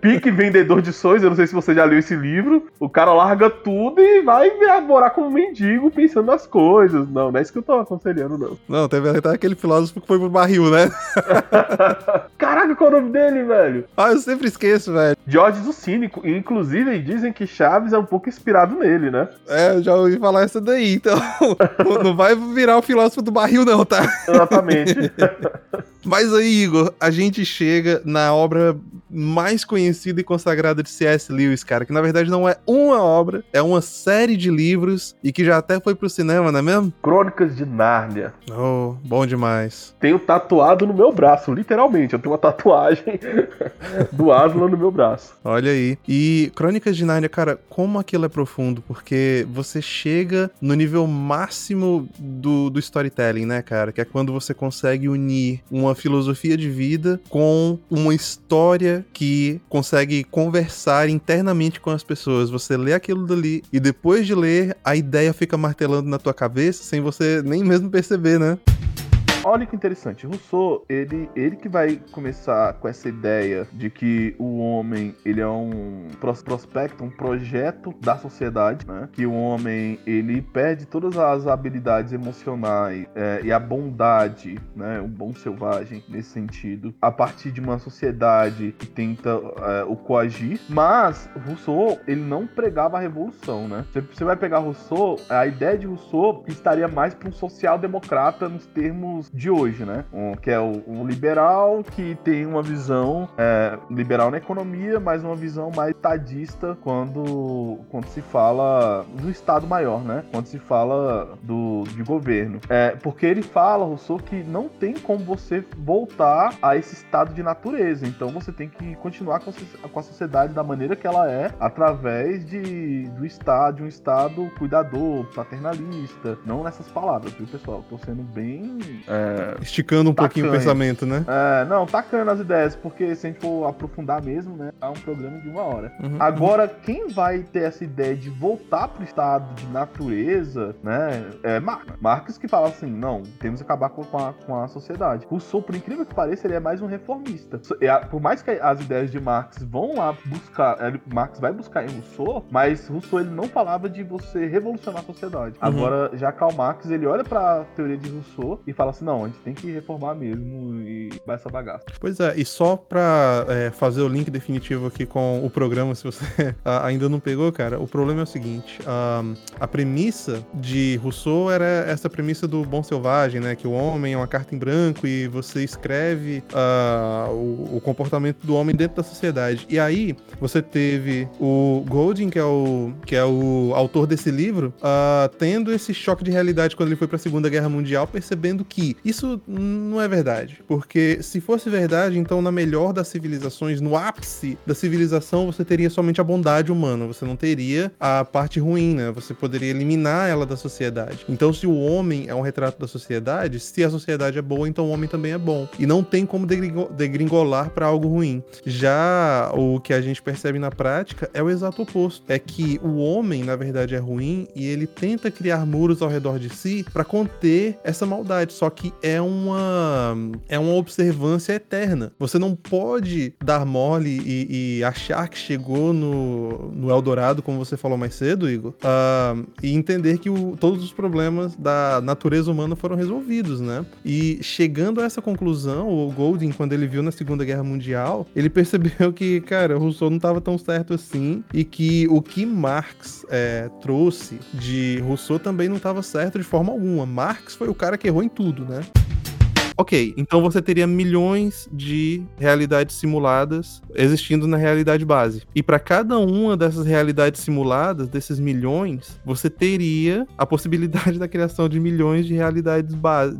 Pique vendedor de sonhos, eu não sei se você já leu esse livro. O cara larga tudo e vai morar como mendigo pensando nas coisas. Não, não é isso que eu tô aconselhando, não. Não, teve até aquele filósofo que foi pro barril, né? Caraca, qual é o nome dele, velho? Ah, eu sempre esqueço, velho. George do Cínico. Inclusive, dizem que Chaves é um pouco inspirado nele, né? É, eu já ouvi falar essa daí, então. não vai virar o filósofo do barril, não, tá? Exatamente. Mas aí, Igor, a gente chega na obra mais conhecida e consagrada de C.S. Lewis, cara, que na verdade não é uma obra, é uma série de livros e que já até foi pro cinema, não é mesmo? Crônicas de Nárnia. Oh, bom demais. Tenho tatuado no meu braço, literalmente. Eu tenho uma tatuagem do Aslan no meu braço. Olha aí. E Crônicas de Nárnia, cara, como aquilo é profundo, porque você chega no nível máximo do, do storytelling, né, cara? Que é quando você consegue unir uma filosofia de vida com uma história que consegue conversar internamente com as pessoas. Você lê aquilo dali e depois de ler, a ideia fica martelando na tua cabeça sem você nem mesmo perceber, né? Olha que interessante. Rousseau, ele, ele que vai começar com essa ideia de que o homem, ele é um pros- prospecto, um projeto da sociedade, né? Que o homem, ele perde todas as habilidades emocionais é, e a bondade, né? O bom selvagem, nesse sentido, a partir de uma sociedade que tenta é, o coagir. Mas Rousseau, ele não pregava a revolução, né? Você vai pegar Rousseau, a ideia de Rousseau estaria mais para um social-democrata nos termos de hoje, né? Um, que é o, liberal que tem uma visão é, liberal na economia, mas uma visão mais tadista quando, quando se fala do Estado maior, né? Quando se fala do, de governo. É, porque ele fala, Rousseau, que não tem como você voltar a esse estado de natureza. Então você tem que continuar com a, com a sociedade da maneira que ela é, através de, do Estado, de um Estado cuidador, paternalista. Não nessas palavras, viu, pessoal? Tô sendo bem. é, Esticando um pouquinho o pensamento, né? é, não, tacando as ideias, porque se a gente for aprofundar mesmo, né, é um programa de uma hora. Uhum. Agora, quem vai ter essa ideia de voltar pro estado de natureza, né, é Marx. Marx que fala assim, não, temos que acabar com a, com a sociedade. Rousseau, por incrível que pareça, ele é mais um reformista. É, Por mais que as ideias de Marx vão lá buscar, ele- Marx vai buscar em Rousseau, mas Rousseau ele não falava de você revolucionar a sociedade. Agora, já Karl Marx, ele olha pra teoria de Rousseau e fala assim, não, a gente tem que reformar mesmo e vai essa bagaça. Pois é, e só pra é, fazer o link definitivo aqui com o programa, se você a- ainda não pegou, cara, o problema é o seguinte: ahn, a premissa de Rousseau era essa premissa do bom selvagem, né? Que o homem é uma carta em branco e você escreve ah, o, o comportamento do homem dentro da sociedade. E aí você teve o Golding, que é o, que é o autor desse livro, ah, tendo esse choque de realidade quando ele foi pra Segunda Guerra Mundial, percebendo que isso não é verdade. Porque se fosse verdade, então na melhor das civilizações, no ápice da civilização, você teria somente a bondade humana, você não teria a parte ruim, né? Você poderia eliminar ela da sociedade. Então, se o homem é um retrato da sociedade, se a sociedade é boa, então o homem também é bom. E não tem como degringo- degringolar para algo ruim. Já o que a gente percebe na prática é o exato oposto. É que o homem, na verdade, é ruim e ele tenta criar muros ao redor de si para conter essa maldade. Só que é uma é uma observância eterna. Você não pode dar mole e, e achar que chegou no, no Eldorado, como você falou mais cedo, Igor, ah, e entender que o- todos os problemas da natureza humana foram resolvidos, né? E chegando a essa conclusão, o Golding, quando ele viu na Segunda Guerra Mundial, ele percebeu que, cara, Rousseau não estava tão certo assim e que o que Marx é, trouxe de Rousseau também não estava certo de forma alguma. Marx foi o cara que errou em tudo, né? né? Ok, então você teria milhões de realidades simuladas existindo na realidade base. E para cada uma dessas realidades simuladas, desses milhões, você teria a possibilidade da criação de milhões de realidades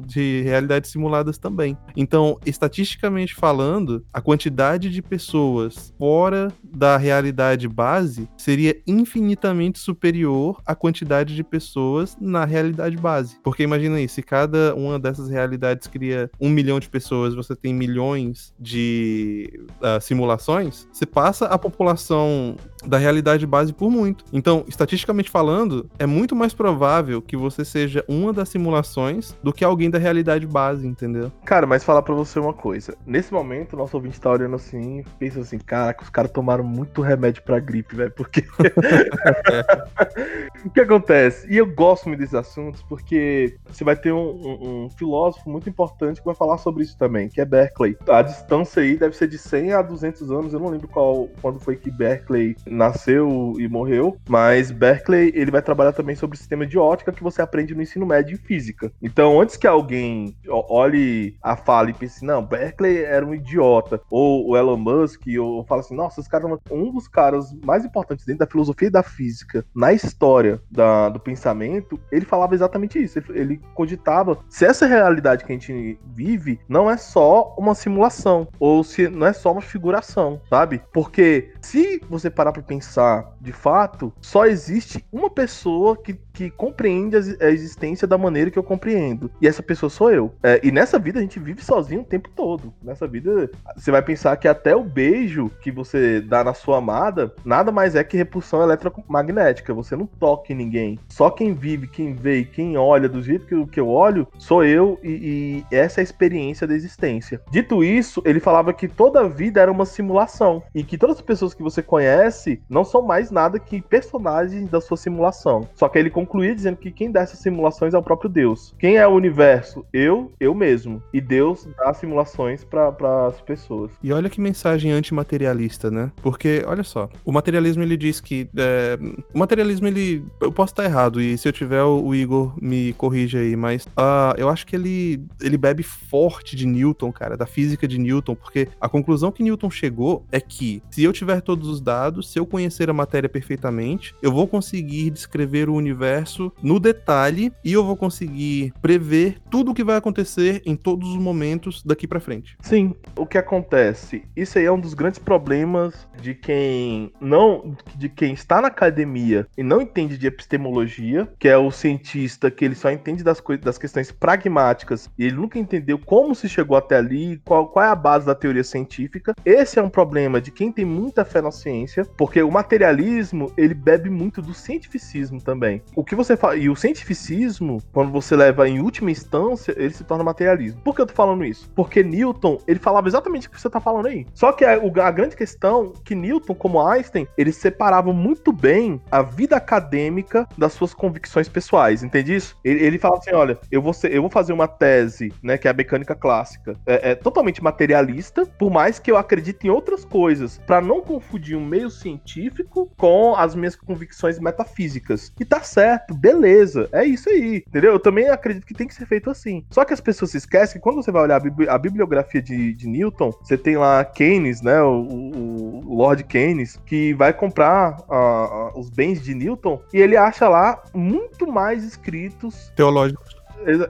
de realidades simuladas também. Então, estatisticamente falando, a quantidade de pessoas fora da realidade base seria infinitamente superior à quantidade de pessoas na realidade base. Porque imagina aí, se cada uma dessas realidades cria um milhão de pessoas, você tem milhões de ah, simulações, você passa a população da realidade base por muito. Então, estatisticamente falando, é muito mais provável que você seja uma das simulações do que alguém da realidade base, entendeu? Cara, mas falar pra você uma coisa. Nesse momento, nosso ouvinte tá olhando assim, pensa assim, caraca, os caras tomaram muito remédio pra gripe, velho, porque... o que acontece? E eu gosto muito desses assuntos, porque você vai ter um, um- um filósofo muito importante que vai falar sobre isso também, que é Berkeley. A distância aí deve ser de 100 a 200 anos, eu não lembro qual, quando foi que Berkeley nasceu e morreu, mas Berkeley, ele vai trabalhar também sobre o sistema de ótica que você aprende no ensino médio em física. Então, antes que alguém olhe a fala e pense, não, Berkeley era um idiota, ou o Elon Musk, ou fala assim, nossa, esse cara é um dos caras mais importantes dentro da filosofia e da física, na história da- do pensamento, ele falava exatamente isso. Ele, ele cogitava se essa realidade que a gente vive não é só uma simulação, ou se não é só uma figuração, sabe? Porque se você parar pra pensar, de fato, só existe uma pessoa que, que compreende a existência da maneira que eu compreendo. E essa pessoa sou eu. É, e nessa vida a gente vive sozinho o tempo todo. Nessa vida, você vai pensar que até o beijo que você dá na sua amada, nada mais é que repulsão eletromagnética. Você não toca em ninguém. Só quem vive, quem vê quem olha do jeito que, que eu olho, sou eu e, e essa é a experiência da existência. Dito isso, ele falava que toda a vida era uma simulação e que todas as pessoas que você conhece não são mais nada que personagens da sua simulação. Só que ele concluía dizendo que quem dá essas simulações é o próprio Deus. Quem é o universo? Eu, eu mesmo. E Deus dá simulações para as pessoas. E olha que mensagem antimaterialista, né? Porque, olha só, o materialismo ele diz que. É, o materialismo ele. Eu posso estar errado, e se eu tiver, o, Igor me corrija aí, mas uh, eu acho que ele, ele bebe forte de Newton, cara, da física de Newton, porque a conclusão que Newton chegou é que se eu tiver todos os dados, se eu conhecer a matéria perfeitamente, eu vou conseguir descrever o universo no detalhe e eu vou conseguir prever tudo o que vai acontecer em todos os momentos daqui para frente. Sim, o que acontece? Isso aí é um dos grandes problemas de quem não de quem está na academia e não entende de epistemologia, que é o cientista que ele só entende das coisas das questões pragmáticas e ele nunca entendeu como se chegou até ali, qual, qual é a base da teoria científica. Esse é um problema de quem tem muita fé na ciência, porque o materialismo, ele bebe muito do cientificismo também. O que você fala, e o cientificismo, quando você leva em última instância, ele se torna materialismo. Por que eu tô falando isso? Porque Newton, ele falava exatamente o que você tá falando aí. Só que a, a grande questão que Newton, como Einstein, eles separavam muito bem a vida acadêmica das suas convicções pessoais, entende isso? Ele, ele falava assim, olha, eu vou, ser, eu vou fazer uma tese, né, que é a mecânica clássica, é, é totalmente materialista, por mais que eu acredite em outras coisas, para não confundir um meio científico com as minhas convicções metafísicas. E tá certo, beleza, é isso aí, entendeu? Eu também acredito que tem que ser feito assim. Só que as pessoas se esquecem que quando você vai olhar a, bibli a bibliografia de, de, Newton, você tem lá Keynes, né, o, o, o Lord Keynes, que vai comprar uh, os bens de Newton e ele acha lá muito mais escritos teológicos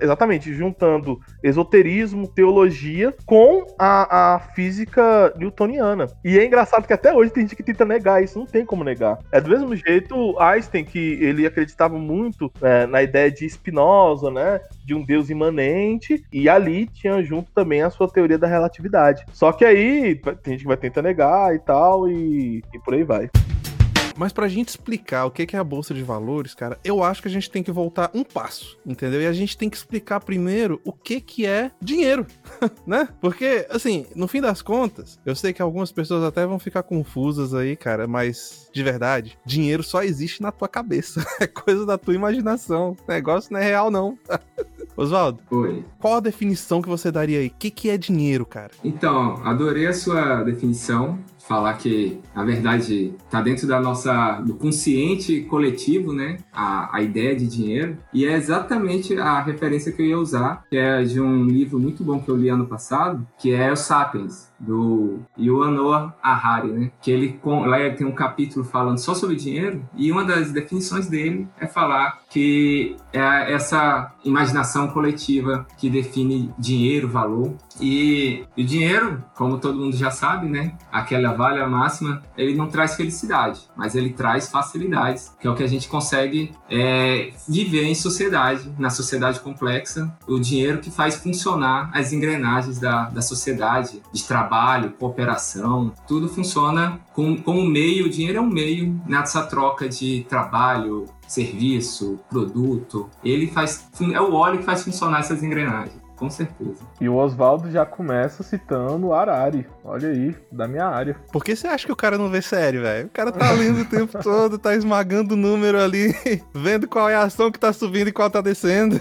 exatamente, juntando esoterismo, teologia com a, a física newtoniana. E é engraçado que até hoje tem gente que tenta negar isso, não tem como negar. É do mesmo jeito Einstein, que ele acreditava muito é, na ideia de Spinoza, né? De um Deus imanente, e ali tinha junto também a sua teoria da relatividade. Só que aí tem gente que vai tentar negar e tal, e, e por aí vai. Mas pra gente explicar o que é a bolsa de valores, cara, eu acho que a gente tem que voltar um passo, entendeu? E a gente tem que explicar primeiro o que que é dinheiro, né? Porque, assim, no fim das contas, eu sei que algumas pessoas até vão ficar confusas aí, cara, mas de verdade, dinheiro só existe na tua cabeça. É coisa da tua imaginação. O negócio não é real, não. Oswaldo, Oi. qual a definição que você daria aí? O que, que é dinheiro, cara? Então, adorei a sua definição falar que, na verdade, está dentro da nossa do consciente coletivo, né? A, a ideia de dinheiro. E é exatamente a referência que eu ia usar, que é de um livro muito bom que eu li ano passado, que é o Sapiens do Yuval Noah Harari, né? Que ele lá ele tem um capítulo falando só sobre dinheiro e uma das definições dele é falar que é essa imaginação coletiva que define dinheiro, valor e o dinheiro, como todo mundo já sabe, né? Aquela valha máxima, ele não traz felicidade, mas ele traz facilidades, que é o que a gente consegue é, viver em sociedade, na sociedade complexa. O dinheiro que faz funcionar as engrenagens da, da sociedade, de trabalho cooperação, tudo funciona como, como meio, o dinheiro é um meio nessa troca de trabalho, serviço, produto. Ele faz, é o óleo que faz funcionar essas engrenagens. Com certeza. E o Oswaldo já começa citando Arari. Olha aí, da minha área. Por que você acha que o cara não vê sério, velho? O cara tá lendo o tempo todo, tá esmagando o número ali, vendo qual é a ação que tá subindo e qual tá descendo.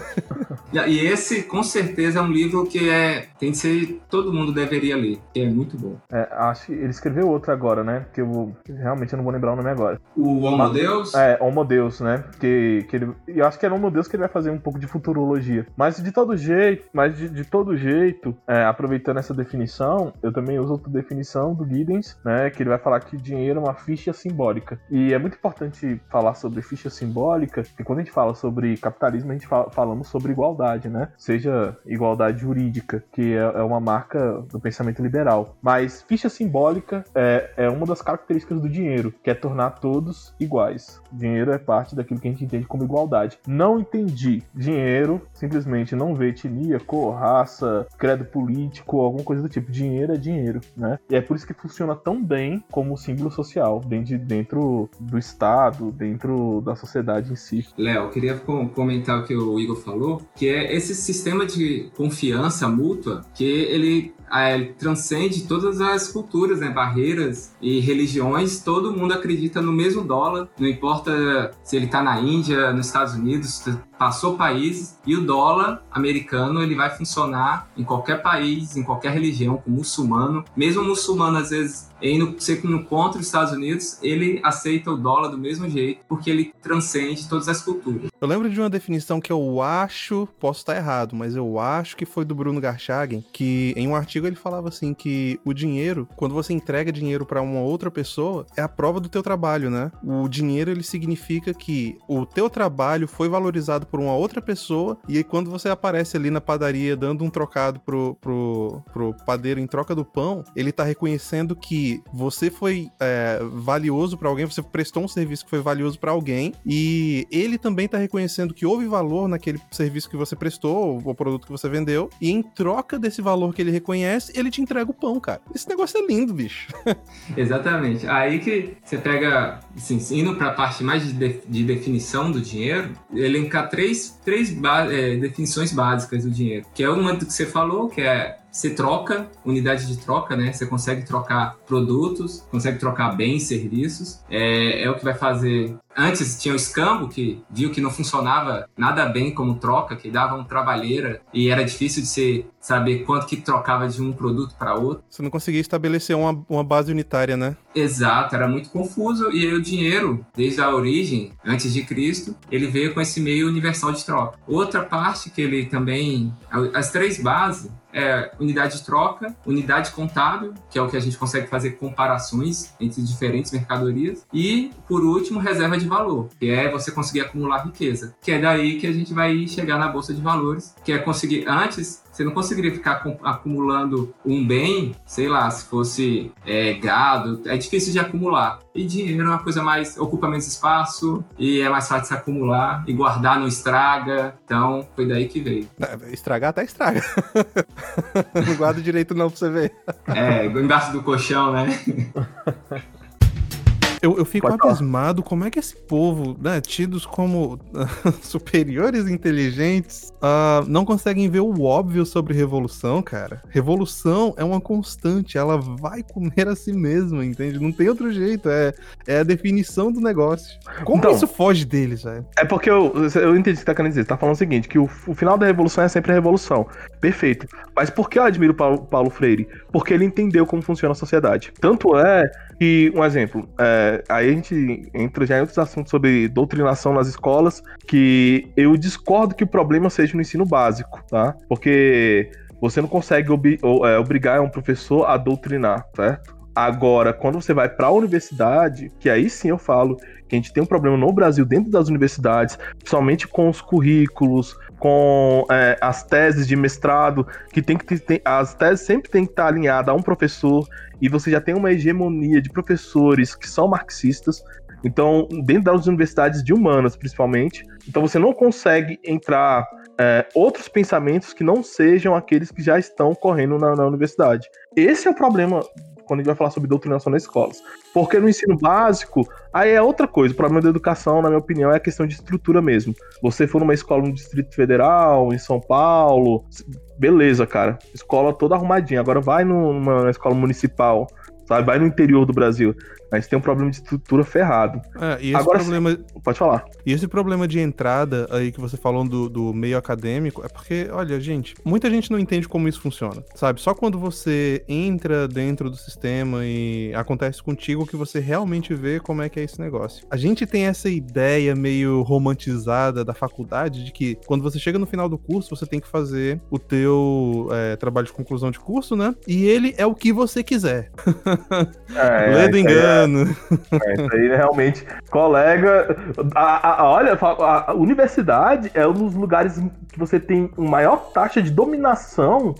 E esse, com certeza, é um livro que é tem que ser todo mundo deveria ler, que é muito bom. É, acho que ele escreveu outro agora, né? Que eu realmente eu não vou lembrar o nome agora. O Homo Deus? É, Homo Deus, né? Que, que ele, eu acho que é Homo Deus que ele vai fazer um pouco de futurologia. Mas de todo jeito, mas Mas de, de todo jeito, é, aproveitando essa definição, eu também uso outra definição do Giddens, né? Que ele vai falar que dinheiro é uma ficha simbólica. E é muito importante falar sobre ficha simbólica, porque quando a gente fala sobre capitalismo, a gente fala, falamos sobre igualdade, né? Seja igualdade jurídica, que é, é uma marca do pensamento liberal. Mas ficha simbólica é, é uma das características do dinheiro, que é tornar todos iguais. Dinheiro é parte daquilo que a gente entende como igualdade. Não entendi dinheiro, simplesmente não vê etnia, cor, raça, credo político, alguma coisa do tipo. Dinheiro é dinheiro, né? E é por isso que funciona tão bem como símbolo social, dentro, dentro do Estado, dentro da sociedade em si. Léo, queria comentar o que o Igor falou, que é esse sistema de confiança mútua que ele ele transcende todas as culturas, né, barreiras e religiões. Todo mundo acredita no mesmo dólar, não importa se ele está na Índia, nos Estados Unidos, passou países e o dólar americano ele vai funcionar em qualquer país, em qualquer religião, com muçulmano. Mesmo muçulmano às vezes indo no contra os Estados Unidos, ele aceita o dólar do mesmo jeito, porque ele transcende todas as culturas. Eu lembro de uma definição que eu acho, posso estar errado, mas eu acho que foi do Bruno Garchagen, que em um artigo ele falava assim que o dinheiro, quando você entrega dinheiro para uma outra pessoa, é a prova do teu trabalho, né? O dinheiro ele significa que o teu trabalho foi valorizado por uma outra pessoa, e aí quando você aparece ali na padaria dando um trocado pro, pro, pro padeiro em troca do pão, ele tá reconhecendo que você foi é, valioso para alguém, você prestou um serviço que foi valioso para alguém, e ele também tá reconhecendo que houve valor naquele serviço que você prestou, ou produto que você vendeu, e em troca desse valor que ele reconhece, ele te entrega o pão, cara. Esse negócio é lindo, bicho. Exatamente. Aí que você pega, assim, indo pra parte mais de, de, de definição do dinheiro, elencar três, três é, definições básicas do dinheiro. Que é uma do que você falou, que é você troca, unidade de troca, né? Você consegue trocar produtos, consegue trocar bens, serviços. É, é o que vai fazer. Antes tinha o escambo, que viu que não funcionava nada bem como troca, que dava um trabalheira e era difícil de você saber quanto que trocava de um produto para outro. Você não conseguia estabelecer uma, uma base unitária, né? Exato, era muito confuso. E aí o dinheiro, desde a origem, antes de Cristo, ele veio com esse meio universal de troca. Outra parte que ele também. As três bases é unidade de troca, unidade contábil, que é o que a gente consegue fazer comparações entre diferentes mercadorias, e, por último, reserva de valor, que é você conseguir acumular riqueza, que é daí que a gente vai chegar na bolsa de valores, que é conseguir antes você não conseguiria ficar acumulando um bem, sei lá, se fosse é, gado, é difícil de acumular. E dinheiro é uma coisa mais. ocupa menos espaço e é mais fácil de se acumular e guardar não estraga. Então, foi daí que veio. Estragar até estraga. não guarda direito, não, pra você ver. É, embaixo do colchão, né? Eu, eu fico Pode abismado falar. como é que esse povo, né, tidos como superiores inteligentes, uh, não conseguem ver o óbvio sobre revolução, cara. Revolução é uma constante, ela vai comer a si mesma, entende? Não tem outro jeito, é, é a definição do negócio. Como então, isso foge deles, velho? É porque eu, eu entendi o que você tá querendo dizer. Você tá falando o seguinte, que o, o final da revolução é sempre a revolução. Perfeito. Mas por que eu admiro o Paulo, Paulo Freire? Porque ele entendeu como funciona a sociedade. Tanto é que, um exemplo, é, aí a gente entra já em outros assuntos sobre doutrinação nas escolas, que eu discordo que o problema seja no ensino básico, tá? Porque você não consegue ob é, obrigar um professor a doutrinar, certo? Agora, quando você vai para a universidade, que aí sim eu falo que a gente tem um problema no Brasil dentro das universidades, principalmente com os currículos, com é, as teses de mestrado, que tem que ter, as teses sempre tem que estar alinhadas a um professor, e você já tem uma hegemonia de professores que são marxistas, então, dentro das universidades de humanas, principalmente, então você não consegue entrar é, outros pensamentos que não sejam aqueles que já estão correndo na, na universidade. Esse é o problema quando a gente vai falar sobre doutrinação nas escolas. Porque no ensino básico, aí é outra coisa. O problema da educação, na minha opinião, é a questão de estrutura mesmo. Você for numa escola no Distrito Federal, em São Paulo, beleza, cara. Escola toda arrumadinha. Agora vai numa escola municipal sabe? Vai no interior do Brasil. Gente tem um problema de estrutura ferrado. É, e esse Agora, problema, Pode falar. E esse problema de entrada aí que você falou do, do meio acadêmico é porque, olha, gente, muita gente não entende como isso funciona, sabe? Só quando você entra dentro do sistema e acontece contigo que você realmente vê como é que é esse negócio. A gente tem essa ideia meio romantizada da faculdade de que quando você chega no final do curso, você tem que fazer o teu é, trabalho de conclusão de curso, né? E ele é o que você quiser. É, Lê do isso aí é- engano. É, isso aí realmente, colega. a- a- olha, a, a universidade é um dos lugares que você tem maior taxa de dominação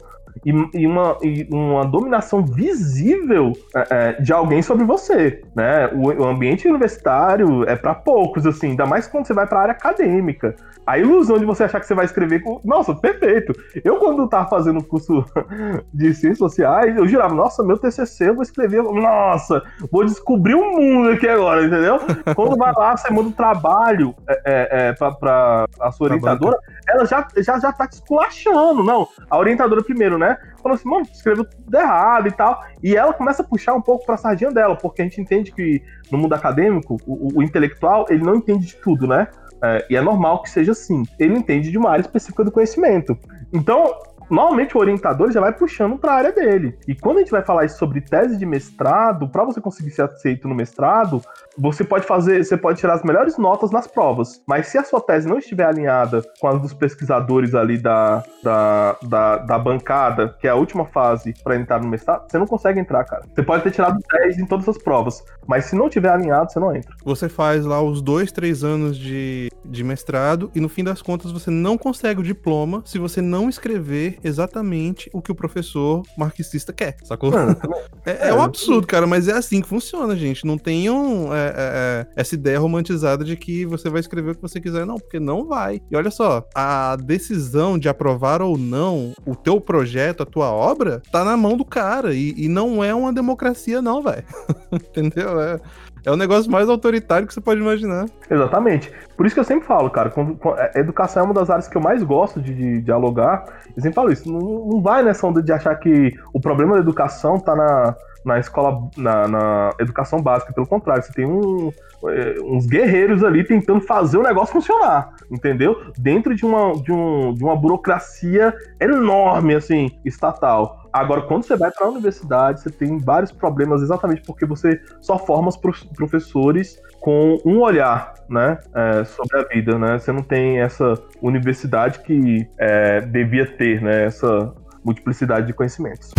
e, e uma, e uma dominação visível é, é, de alguém sobre você, né? O, o ambiente universitário é para poucos, assim, ainda mais quando você vai para área acadêmica. A ilusão de você achar que você vai escrever com. Nossa, perfeito! Eu, quando tava fazendo o curso de ciências sociais, eu jurava, nossa, meu TCC eu vou escrever. Nossa, vou descobrir o mundo aqui agora, entendeu? Quando vai lá, você manda um trabalho é, é, é, pra, pra a sua orientadora, ela já, já, já tá te esculachando. Não, a orientadora primeiro, né? Falou assim, mano, escreveu tudo errado e tal. E ela começa a puxar um pouco pra sardinha dela, porque a gente entende que no mundo acadêmico, o, o- o intelectual, ele não entende de tudo, né? É, e é normal que seja assim. Ele entende de uma área específica do conhecimento. Então, normalmente o orientador já vai puxando para a área dele. E quando a gente vai falar sobre tese de mestrado, para você conseguir ser aceito no mestrado, você pode fazer, você pode tirar as melhores notas nas provas. Mas se a sua tese não estiver alinhada com as dos pesquisadores ali da, da, da, da bancada, que é a última fase para entrar no mestrado, você não consegue entrar, cara. Você pode ter tirado 10 em todas as provas, mas se não tiver alinhado, você não entra. Você faz lá os dois, três anos de, de mestrado e no fim das contas você não consegue o diploma se você não escrever exatamente o que o professor marxista quer, sacou? É, é um absurdo, cara, mas é assim que funciona, gente. Não tenham é, é, é, essa ideia romantizada de que você vai escrever o que você quiser, não, porque não vai. E olha só, a decisão de aprovar ou não o teu projeto, a tua obra, tá na mão do cara. E, e não é uma democracia, não, velho. Entendeu? É, é o negócio mais autoritário que você pode imaginar. Exatamente. Por isso que eu sempre falo, cara, quando, quando- a educação é uma das áreas que eu mais gosto de, de dialogar. Eu sempre falo isso. Não, não vai nessa onda de achar que o problema da educação tá na, na escola, na, na educação básica. Pelo contrário, você tem um, eh, uns guerreiros ali tentando fazer o negócio funcionar, entendeu? Dentro de uma, de, um, de uma burocracia enorme, assim, estatal. Agora, quando você vai para a universidade, você tem vários problemas exatamente porque você só forma os prof- professores com um olhar, né, é, sobre a vida, né? Você não tem essa universidade que é, devia ter, né, essa multiplicidade de conhecimentos.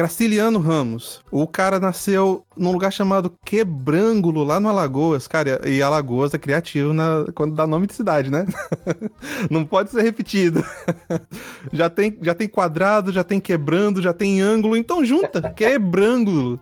Graciliano Ramos. O cara nasceu num lugar chamado Quebrângulo, lá no Alagoas. Cara, e Alagoas é criativo na, quando dá nome de cidade, né? Não pode ser repetido. já, tem, já tem quadrado, já tem quebrando, já tem ângulo, então junta. Quebrângulo.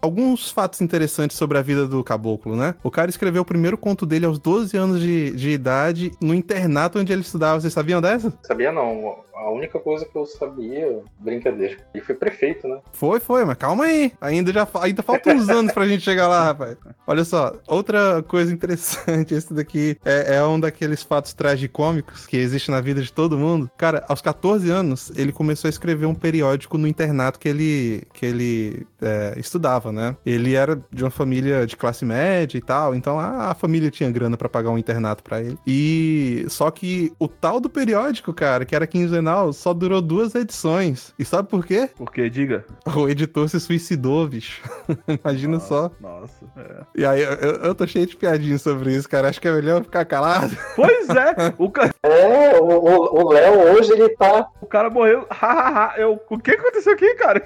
Alguns fatos interessantes sobre a vida do caboclo, né? O cara escreveu o primeiro conto dele aos 12 anos de, de idade no internato onde ele estudava. Vocês sabiam dessa? Sabia não. A única coisa que eu sabia, brincadeira, ele foi prefeito, né? Foi, foi, mas calma aí. Ainda, já, ainda faltam uns anos pra gente chegar lá, rapaz. Olha só, outra coisa interessante, esse daqui é, é um daqueles fatos tragicômicos que existe na vida de todo mundo. Cara, aos 14 anos, ele começou a escrever um periódico no internato que ele, que ele é, estudava, né? Ele era de uma família de classe média e tal, então a, a família tinha grana pra pagar um internato pra ele. E só que o tal do periódico, cara, que era quinzenal, só durou duas edições. E sabe por quê? Porque, diga. O editor se suicidou, bicho. Imagina só. Nossa. é. E aí, eu, eu- tô cheio de piadinhas sobre isso, cara. Acho que é melhor ficar calado. Pois é, o, ca- É, o- Léo hoje ele tá. o cara morreu. Hahaha. eu, o que aconteceu aqui, cara?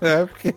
É, porque.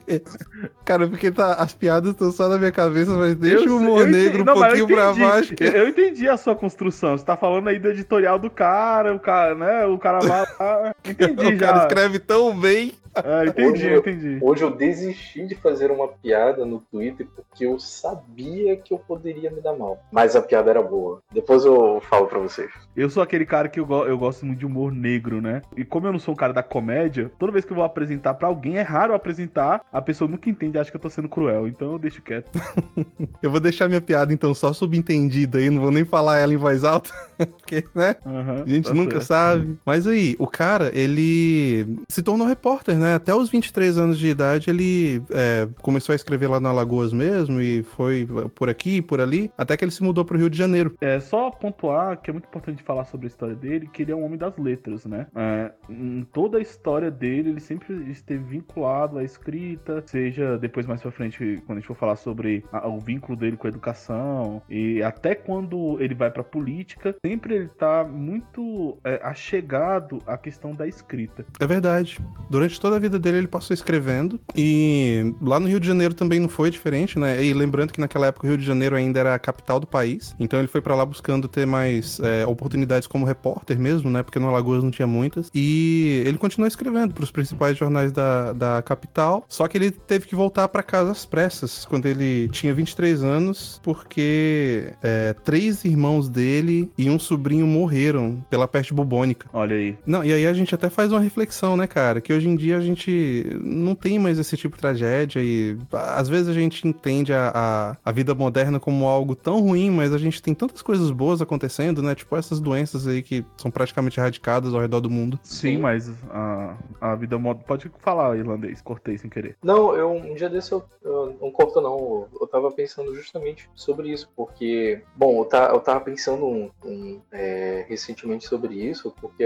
Cara, porque tá, as piadas estão só na minha cabeça, mas deixa Eu o humor negro um não, eu pouquinho pra baixo. eu entendi a sua construção. Você tá falando aí do editorial do cara, o cara, né? O cara vai lá. Entendi o cara já. escreve tão bem. É, entendi, Hoje eu- entendi. Hoje eu desisti de fazer uma piada no Twitter porque eu sabia que eu poderia me dar mal. Mas a piada era boa. Depois eu falo pra vocês. Eu sou aquele cara que eu, go- eu gosto muito de humor negro, né? E como eu não sou um cara da comédia, toda vez que eu vou apresentar pra alguém, é raro apresentar, a pessoa nunca entende e acha que eu tô sendo cruel. Então eu deixo quieto. Eu vou deixar minha piada, então, só subentendida aí. Não vou nem falar ela em voz alta. Porque, né? Aham, A gente tá nunca certo. sabe. Mas aí, o cara, ele se tornou repórter, né? Né? Até os 23 anos de idade, ele é, começou a escrever lá na Alagoas mesmo e foi por aqui, por ali, até que ele se mudou pro Rio de Janeiro. É só pontuar que é muito importante falar sobre a história dele, que ele é um homem das letras, né? É, em toda a história dele, ele sempre esteve vinculado à escrita, seja depois mais pra frente, quando a gente for falar sobre a- o vínculo dele com a educação, e até quando ele vai pra política, sempre ele tá muito é, achegado à questão da escrita. É verdade. Durante toda a vida dele, ele passou escrevendo. E lá no Rio de Janeiro também não foi diferente, né? E lembrando que naquela época o Rio de Janeiro ainda era a capital do país. Então ele foi pra lá buscando ter mais é, oportunidades como repórter mesmo, né? Porque no Alagoas não tinha muitas. E ele continuou escrevendo pros principais jornais da, da capital. Só que ele teve que voltar pra casa às pressas quando ele tinha 23 anos, porque é, três irmãos dele e um sobrinho morreram pela peste bubônica. Olha aí. Não, e aí a gente até faz uma reflexão, né, cara? Que hoje em dia a gente não tem mais esse tipo de tragédia e às vezes a gente entende a, a, a vida moderna como algo tão ruim, mas a gente tem tantas coisas boas acontecendo, né? Tipo essas doenças aí que são praticamente erradicadas ao redor do mundo. Sim, mas a, a vida moda. Pode falar, irlandês, cortei sem querer. Não, eu um dia desse eu, eu não corto não. Eu tava pensando justamente sobre isso, porque, bom, eu, tá, eu tava pensando um, um, é, recentemente sobre isso, porque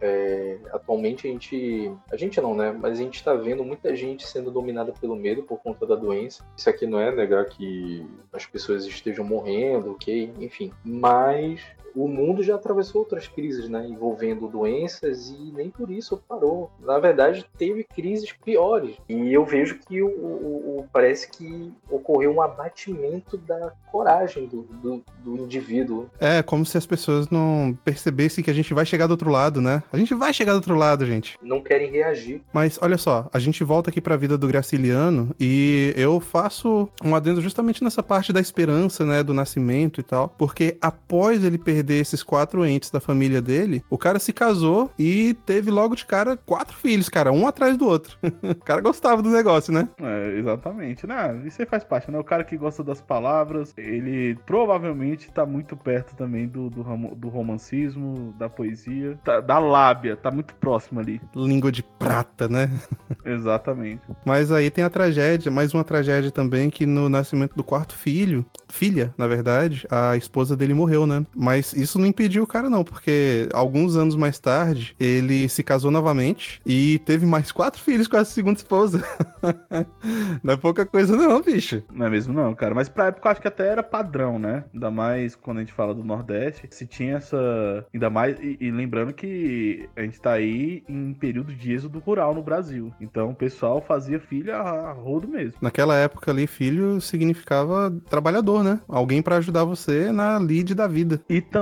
é, atualmente a gente. A gente não, né? Mas a gente tá vendo muita gente sendo dominada pelo medo por conta da doença. Isso aqui não é negar que as pessoas estejam morrendo, ok? Enfim. Mas o mundo já atravessou outras crises, né, envolvendo doenças e nem por isso parou. Na verdade, teve crises piores. E eu vejo que o, o, o parece que ocorreu um abatimento da coragem do, do, do, indivíduo. É, como se as pessoas não percebessem que a gente vai chegar do outro lado, né? A gente vai chegar do outro lado, gente. Não querem reagir. Mas olha só, a gente volta aqui pra vida do Graciliano e eu faço um adendo justamente nessa parte da esperança, né, do nascimento e tal, porque após ele perder perder esses quatro entes da família dele, o cara se casou e teve logo de cara quatro filhos, cara, um atrás do outro. o cara gostava do negócio, né? É, exatamente. Né? Isso aí faz parte, né? O cara que gosta das palavras, ele provavelmente tá muito perto também do, do, do romancismo, da poesia, tá, da lábia, tá muito próximo ali. Língua de prata, né? Exatamente. Mas aí tem a tragédia, mais uma tragédia também, que no nascimento do quarto filho, filha, na verdade, a esposa dele morreu, né? Mas isso não impediu o cara, não, porque alguns anos mais tarde ele se casou novamente e teve mais quatro filhos com a segunda esposa. não é pouca coisa, não, bicho. Não é mesmo, não, cara. Mas pra época eu acho que até era padrão, né? Ainda mais quando a gente fala do Nordeste, se tinha essa. Ainda mais. E, e lembrando que a gente tá aí em período de êxodo rural no Brasil. Então o pessoal fazia filho a rodo mesmo. Naquela época ali, filho significava trabalhador, né? Alguém para ajudar você na lide da vida. E também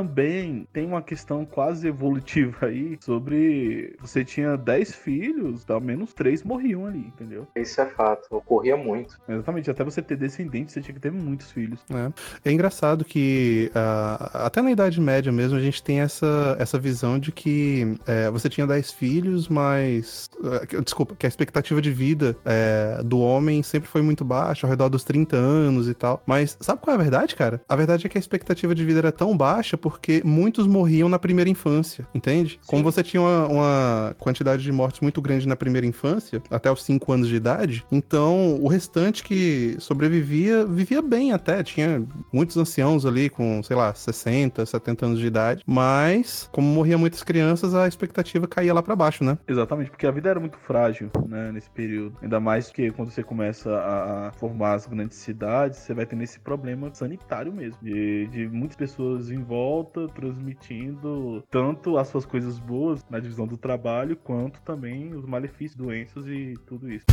tem uma questão quase evolutiva aí sobre você tinha 10 filhos, pelo menos 3 morriam ali, entendeu? Isso é fato, ocorria muito. Exatamente, até você ter descendentes, você tinha que ter muitos filhos. É, é engraçado que uh, até na Idade Média mesmo a gente tem essa, essa visão de que é, você tinha 10 filhos, mas. Uh, desculpa, que a expectativa de vida é, do homem sempre foi muito baixa, ao redor dos 30 anos e tal. Mas sabe qual é a verdade, cara? A verdade é que a expectativa de vida era tão baixa porque muitos morriam na primeira infância, entende? Sim. Como você tinha uma, uma, quantidade de mortes muito grande na primeira infância, até os 5 anos de idade, então o restante que sobrevivia, vivia bem até. Tinha muitos anciãos ali com, sei lá, 60, 70 anos de idade, mas como morria muitas crianças, a expectativa caía lá para baixo, né? Exatamente, porque a vida era muito frágil, né, nesse período. Ainda mais que quando você começa a formar as grandes cidades, você vai ter esse problema sanitário mesmo, de, de muitas pessoas em volta transmitindo tanto as suas coisas boas na divisão do trabalho, quanto também os malefícios, doenças e tudo isso.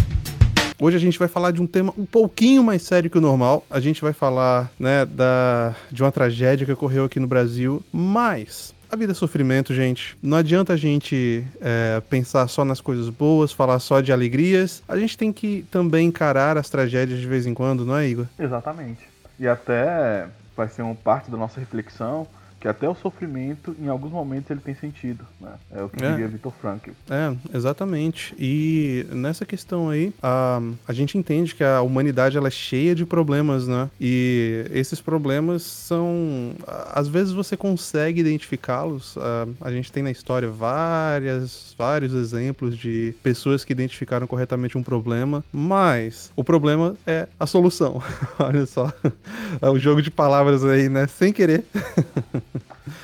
Hoje a gente vai falar de um tema um pouquinho mais sério que o normal. A gente vai falar, né, da, de uma tragédia que ocorreu aqui no Brasil, mas a vida é sofrimento, gente. Não adianta a gente é, pensar só nas coisas boas, falar só de alegrias. A gente tem que também encarar as tragédias de vez em quando, não é, Igor? Exatamente. E até vai ser uma parte da nossa reflexão que até o sofrimento, em alguns momentos, ele tem sentido, né? É o que É. diria Victor Frankl. É, exatamente. E nessa questão aí, a, a gente entende que a humanidade ela é cheia de problemas, né? E esses problemas são. Às vezes você consegue identificá-los. a- A gente tem na história várias, vários exemplos de pessoas que identificaram corretamente um problema, mas o problema é a solução. Olha só. É um jogo de palavras aí, né? Sem querer.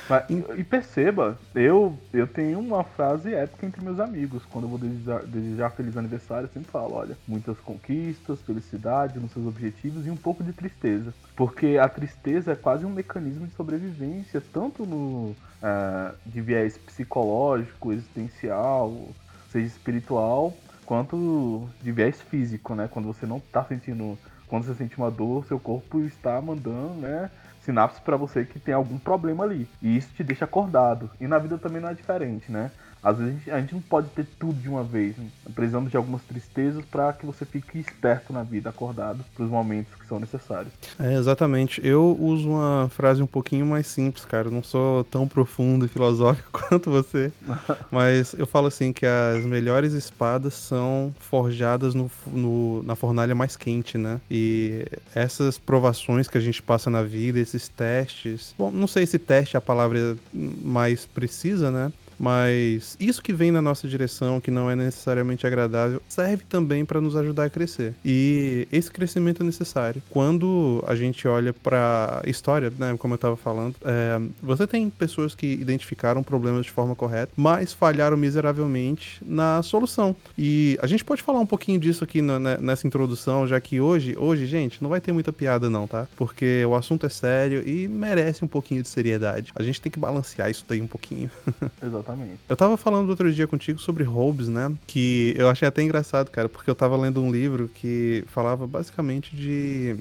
Mas- e perceba, eu, eu tenho uma frase épica entre meus amigos. Quando eu vou desejar, desejar feliz aniversário, eu sempre falo: olha, muitas conquistas, felicidade nos seus objetivos e um pouco de tristeza. Porque a tristeza é quase um mecanismo de sobrevivência, tanto no ah, de viés psicológico, existencial, seja espiritual, quanto de viés físico, né? Quando você não tá sentindo. Quando você sente uma dor, seu corpo está mandando, né? Sinapses para você que tem algum problema ali. E isso te deixa acordado. E na vida também não é diferente, né? Às vezes a gente, a gente não pode ter tudo de uma vez. Né? Precisamos de algumas tristezas para que você fique esperto na vida, acordado para os momentos que são necessários. É, exatamente. Eu uso uma frase um pouquinho mais simples, cara. Eu não sou tão profundo e filosófico quanto você. mas eu falo assim que as melhores espadas são forjadas no, no- na fornalha mais quente, né? E essas provações que a gente passa na vida, esses testes. Bom, não sei se teste é a palavra mais precisa, né? Mas isso que vem na nossa direção, que não é necessariamente agradável, serve também para nos ajudar a crescer. E esse crescimento é necessário. Quando a gente olha para história, né, como eu estava falando, é, você tem pessoas que identificaram problemas de forma correta, mas falharam miseravelmente na solução. E a gente pode falar um pouquinho disso aqui na- né, nessa introdução, já que hoje, hoje, gente, não vai ter muita piada não, tá? Porque o assunto é sério e merece um pouquinho de seriedade. A gente tem que balancear isso daí um pouquinho. Exatamente. Eu tava falando outro dia contigo sobre Hobbes, né? Que eu achei até engraçado, cara, porque eu tava lendo um livro que falava basicamente de.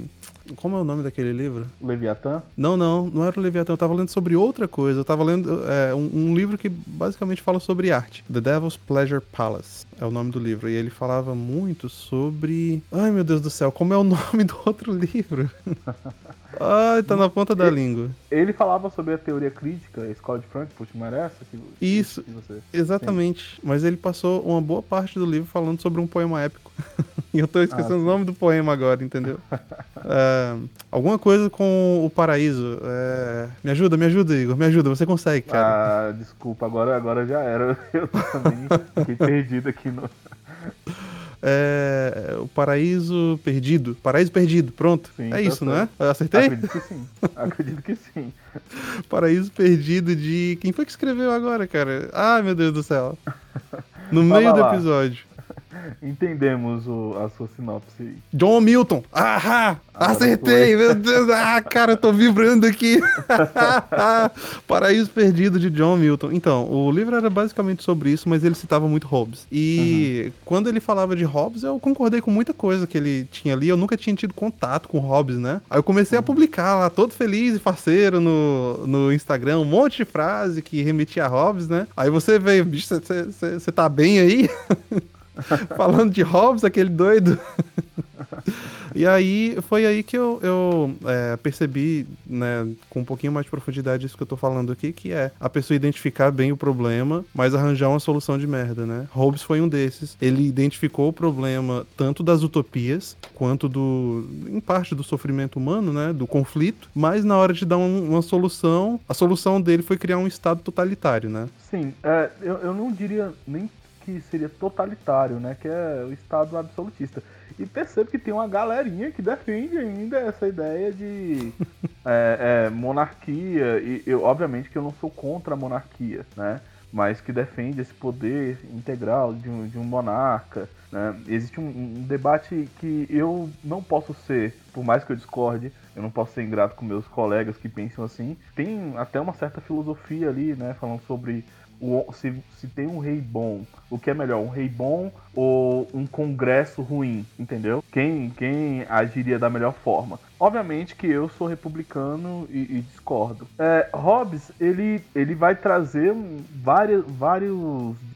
Como é o nome daquele livro? Leviatã? Não, não, não era o Leviatã, eu tava lendo sobre outra coisa. Eu tava lendo é, um, um livro que basicamente fala sobre arte. The Devil's Pleasure Palace é o nome do livro. E ele falava muito sobre. Ai, meu Deus do céu, como é o nome do outro livro? Ai, tá na ponta da língua. Ele falava sobre a teoria crítica, a escola de Frankfurt, não era essa? Que, Isso. que. Exatamente. Mas ele passou uma boa parte do livro falando sobre um poema épico. e eu tô esquecendo Ah, o nome do poema agora, entendeu? É, alguma coisa com o paraíso. É, me ajuda, me ajuda, Igor. Me ajuda, você consegue, cara. Ah, desculpa, agora, agora já era. Eu também fiquei perdido aqui no. É, o paraíso perdido. Paraíso perdido, pronto. Sim, é tá isso, não é? certo. Acertei? Acredito que sim. Acredito que sim. Paraíso perdido de. Quem foi que escreveu agora, cara? Ah, meu Deus do céu. No meio do episódio. Entendemos o- a sua sinopse aí. John Milton. Ahá! Agora Acertei! Meu Deus! Ah, cara, eu tô vibrando aqui. Paraíso Perdido de John Milton. Então, o livro era basicamente sobre isso, mas ele citava muito Hobbes. E quando ele falava de Hobbes, eu concordei com muita coisa que ele tinha ali. Eu nunca tinha tido contato com Hobbes, né? Aí eu comecei a publicar lá, todo feliz e faceiro no, no Instagram, um monte de frase que remetia a Hobbes, né? Aí você veio, bicho, você tá bem aí? Falando de Hobbes, aquele doido. E aí, foi aí que eu, eu é, percebi, né, com um pouquinho mais de profundidade isso que eu tô falando aqui, que é a pessoa identificar bem o problema, mas arranjar uma solução de merda, né? Hobbes foi um desses. Ele identificou o problema tanto das utopias, quanto do, em parte do sofrimento humano, né, do conflito, mas na hora de dar um- uma solução, a solução dele foi criar um estado totalitário, né? Sim, é, eu, eu não diria nem que seria totalitário, né? Que é o Estado absolutista. E percebo que tem uma galerinha que defende ainda essa ideia de é, é, monarquia. E eu, obviamente que eu não sou contra a monarquia, né? Mas que defende esse poder integral de um, de um monarca. Né? Existe um, um debate que eu não posso ser, por mais que eu discorde, eu não posso ser ingrato com meus colegas que pensam assim. Tem até uma certa filosofia ali, né? Falando sobre se, se tem um rei bom, o que é melhor, um rei bom ou um congresso ruim, entendeu? Quem, quem agiria da melhor forma? Obviamente que eu sou republicano e, e discordo. É, Hobbes, ele, ele vai trazer várias, várias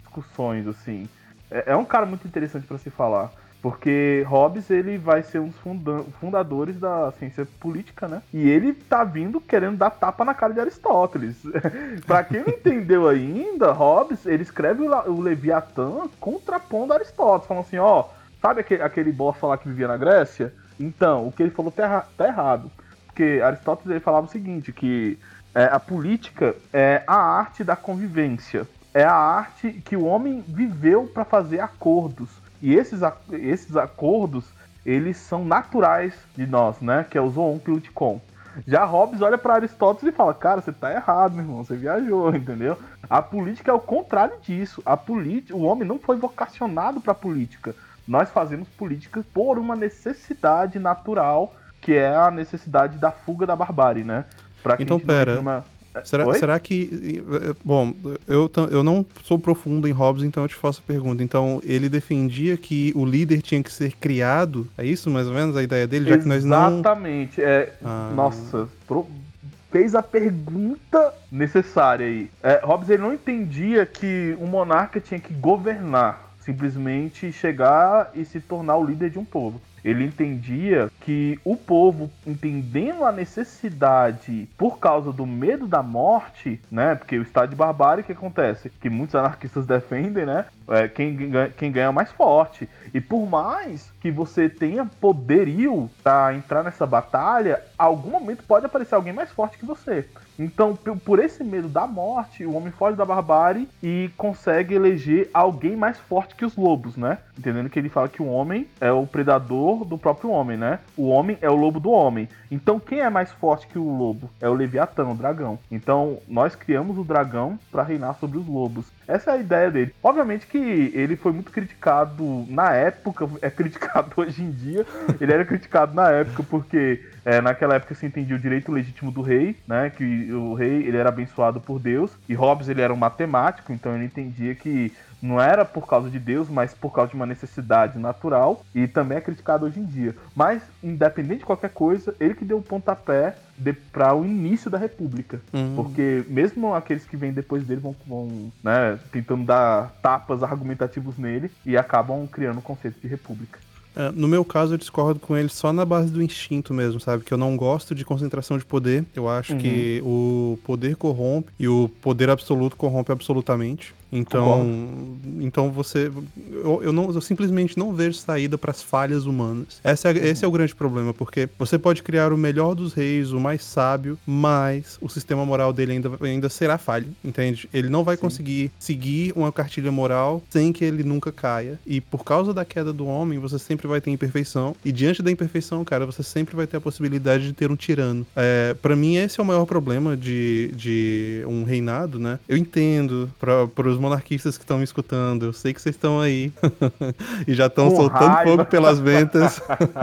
discussões, assim. É, é um cara muito interessante para se falar. Porque Hobbes ele vai ser um dos funda- fundadores da ciência política, né? E ele tá vindo querendo dar tapa na cara de Aristóteles. pra quem não entendeu ainda, Hobbes ele escreve o, Leviatã contrapondo Aristóteles, falando assim, ó, sabe aquele, aquele bosta lá que vivia na Grécia? Então, o que ele falou tá, tá errado. Porque Aristóteles ele falava o seguinte, que é, a política é a arte da convivência. É a arte que o homem viveu para fazer acordos. E esses, esses acordos, eles são naturais de nós, né? Que é o zoon politikon. Já Hobbes olha para Aristóteles e fala: Cara, você tá errado, meu irmão, você viajou, entendeu? A política é o contrário disso. A política, o homem não foi vocacionado para política. Nós fazemos política por uma necessidade natural, que é a necessidade da fuga da barbárie, né? Pra Então, pera. numa- Será, Oi? será que. eh, Bom, eu, eu não sou profundo em Hobbes, então eu te faço a pergunta. Então, ele defendia que o líder tinha que ser criado? É isso mais ou menos a ideia dele? Já que nós não. Exatamente. É, Ah. Nossa, pro- fez a pergunta necessária aí. É, Hobbes ele não entendia que um monarca tinha que governar, simplesmente chegar e se tornar o líder de um povo. Ele entendia que o povo, entendendo a necessidade por causa do medo da morte, né? Porque o estado de barbárie, que acontece? Que muitos anarquistas defendem, né? É, quem, ganha, quem ganha é mais forte. E por mais que você tenha poderio para entrar nessa batalha, algum momento pode aparecer alguém mais forte que você. Então, por esse medo da morte, o homem foge da barbárie e consegue eleger alguém mais forte que os lobos, né? Entendendo que ele fala que o homem é o predador do próprio homem, né? O homem é o lobo do homem. Então, quem é mais forte que o lobo? É o Leviatã, o dragão. Então, nós criamos o dragão para reinar sobre os lobos. Essa é a ideia dele. Obviamente que ele foi muito criticado na época, é criticado hoje em dia. Ele era criticado na época porque é, naquela época se entendia o direito legítimo do rei, né? Que o rei ele era abençoado por Deus. E Hobbes ele era um matemático, então ele entendia que não era por causa de Deus, mas por causa de uma necessidade natural. E também é criticado hoje em dia. Mas, independente de qualquer coisa, ele que deu o pontapé para o início da República. Hum. Porque mesmo aqueles que vêm depois dele vão, vão né, tentando dar tapas argumentativos nele e acabam criando o conceito de república. É, no meu caso, eu discordo com ele só na base do instinto mesmo, sabe? Que eu não gosto de concentração de poder. Eu acho Uhum. que o poder corrompe e o poder absoluto corrompe absolutamente. Então, então você. Eu, eu não, eu simplesmente não vejo saída para as falhas humanas. Essa é, Esse é o grande problema, porque você pode criar o melhor dos reis, o mais sábio, mas o sistema moral dele ainda, ainda será falho, entende? Ele não vai conseguir seguir uma cartilha moral sem que ele nunca caia. E por causa da queda do homem, você sempre vai ter imperfeição. E diante da imperfeição, cara, você sempre vai ter a possibilidade de ter um tirano. É, para mim, esse é o maior problema de, de um reinado, né? Eu entendo para os monarquistas que estão me escutando, eu sei que vocês estão aí e já estão soltando raiva. fogo pelas ventas.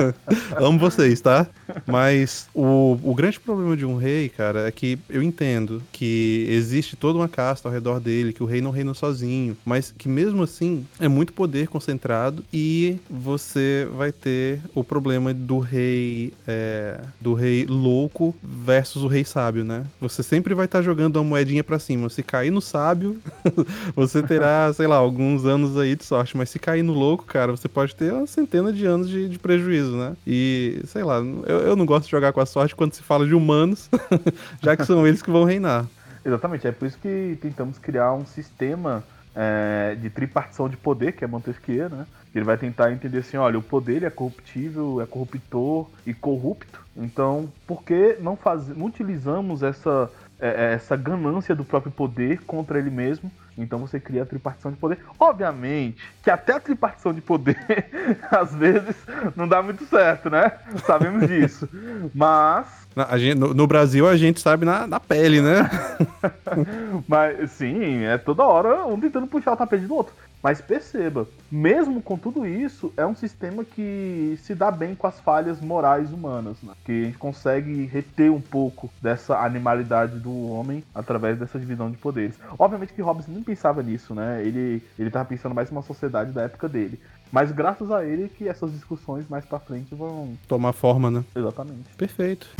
Amo vocês, tá? Mas o, o grande problema de um rei, cara, é que eu entendo que existe toda uma casta ao redor dele, que o rei não reina sozinho, mas que mesmo assim é muito poder concentrado e você vai ter o problema do rei é, do rei louco versus o rei sábio, né? Você sempre vai estar jogando uma moedinha pra cima. Se cair no sábio, você terá, sei lá, alguns anos aí de sorte, mas se cair no louco, cara, você pode ter uma centena de anos de, de prejuízo, né? E, sei lá, eu, eu não gosto de jogar com a sorte quando se fala de humanos, já que são eles que vão reinar. Exatamente, é por isso que tentamos criar um sistema é, de tripartição de poder, que é Montesquieu, né? Ele vai tentar entender assim, olha, o poder é corruptível, é corruptor e corrupto. Então, por que não, faz, não utilizamos essa, é, essa ganância do próprio poder contra ele mesmo? Então você cria a tripartição de poder. Obviamente que até a tripartição de poder, às vezes, não dá muito certo, né? Sabemos disso. Mas gente- no, no Brasil a gente sabe na, na pele, né? Mas sim, é toda hora um tentando puxar o tapete do outro. Mas perceba, mesmo com tudo isso, é um sistema que se dá bem com as falhas morais humanas, né? Que a gente consegue reter um pouco dessa animalidade do homem através dessa divisão de poderes. Obviamente que Hobbes nem pensava nisso, né? Ele, ele tava pensando mais numa sociedade da época dele. Mas graças a ele que essas discussões mais pra frente vão. Tomar forma, né? Exatamente. Perfeito.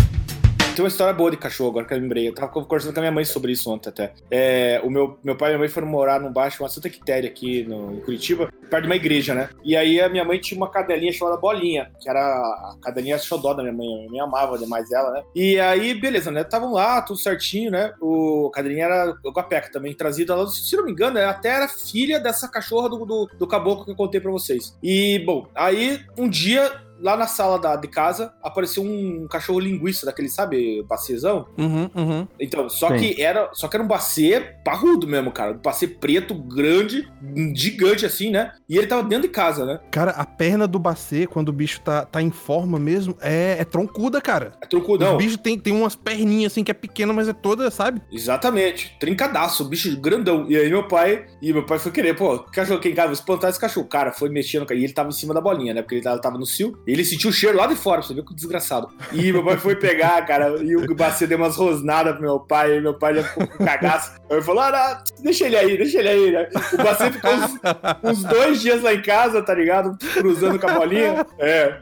Tem uma história boa de cachorro, agora que eu lembrei. Eu tava conversando com a minha mãe sobre isso ontem até. É, o meu, meu pai e minha mãe foram morar num baixo, uma Santa Quitéria aqui no, em Curitiba, perto de uma igreja, né? E aí a minha mãe tinha uma cadelinha chamada Bolinha, que era a cadelinha xodó da minha mãe. Minha mãe amava demais ela, né? E aí, beleza, né? Estavam lá, tudo certinho, né? O a cadelinha era o Guapeca também, trazida ela, se não me engano, ela até era filha dessa cachorra do, do, do caboclo que eu contei pra vocês. E, bom, aí um dia lá na sala da, de casa apareceu um cachorro linguiça daquele, sabe, bacezão. Uhum, uhum. Então, só Sim. que era, só que era um bacê parrudo mesmo, cara, um bacê preto, grande, gigante assim, né? E ele tava dentro de casa, né? Cara, a perna do bacê, quando o bicho tá, tá em forma mesmo, é, é troncuda, cara. É troncudão. O bicho tem, tem umas perninhas assim que é pequena, mas é toda, sabe? Exatamente. Trincadaço, bicho grandão. E aí meu pai, e meu pai foi querer, pô, cachorro aqui em casa, vou espantar esse cachorro. Cara, foi mexendo, e ele tava em cima da bolinha, né? Porque ele tava, tava no cio. E ele sentiu o cheiro lá de fora, pra você ver que desgraçado. E meu pai foi pegar, cara, e o Bacê deu umas rosnadas pro meu pai, e meu pai já ficou com cagaço. Aí ele falou, ah, não, deixa ele aí, deixa ele aí, né? O Bacê ficou uns, uns dois dias lá em casa, tá ligado? Cruzando com a bolinha. É.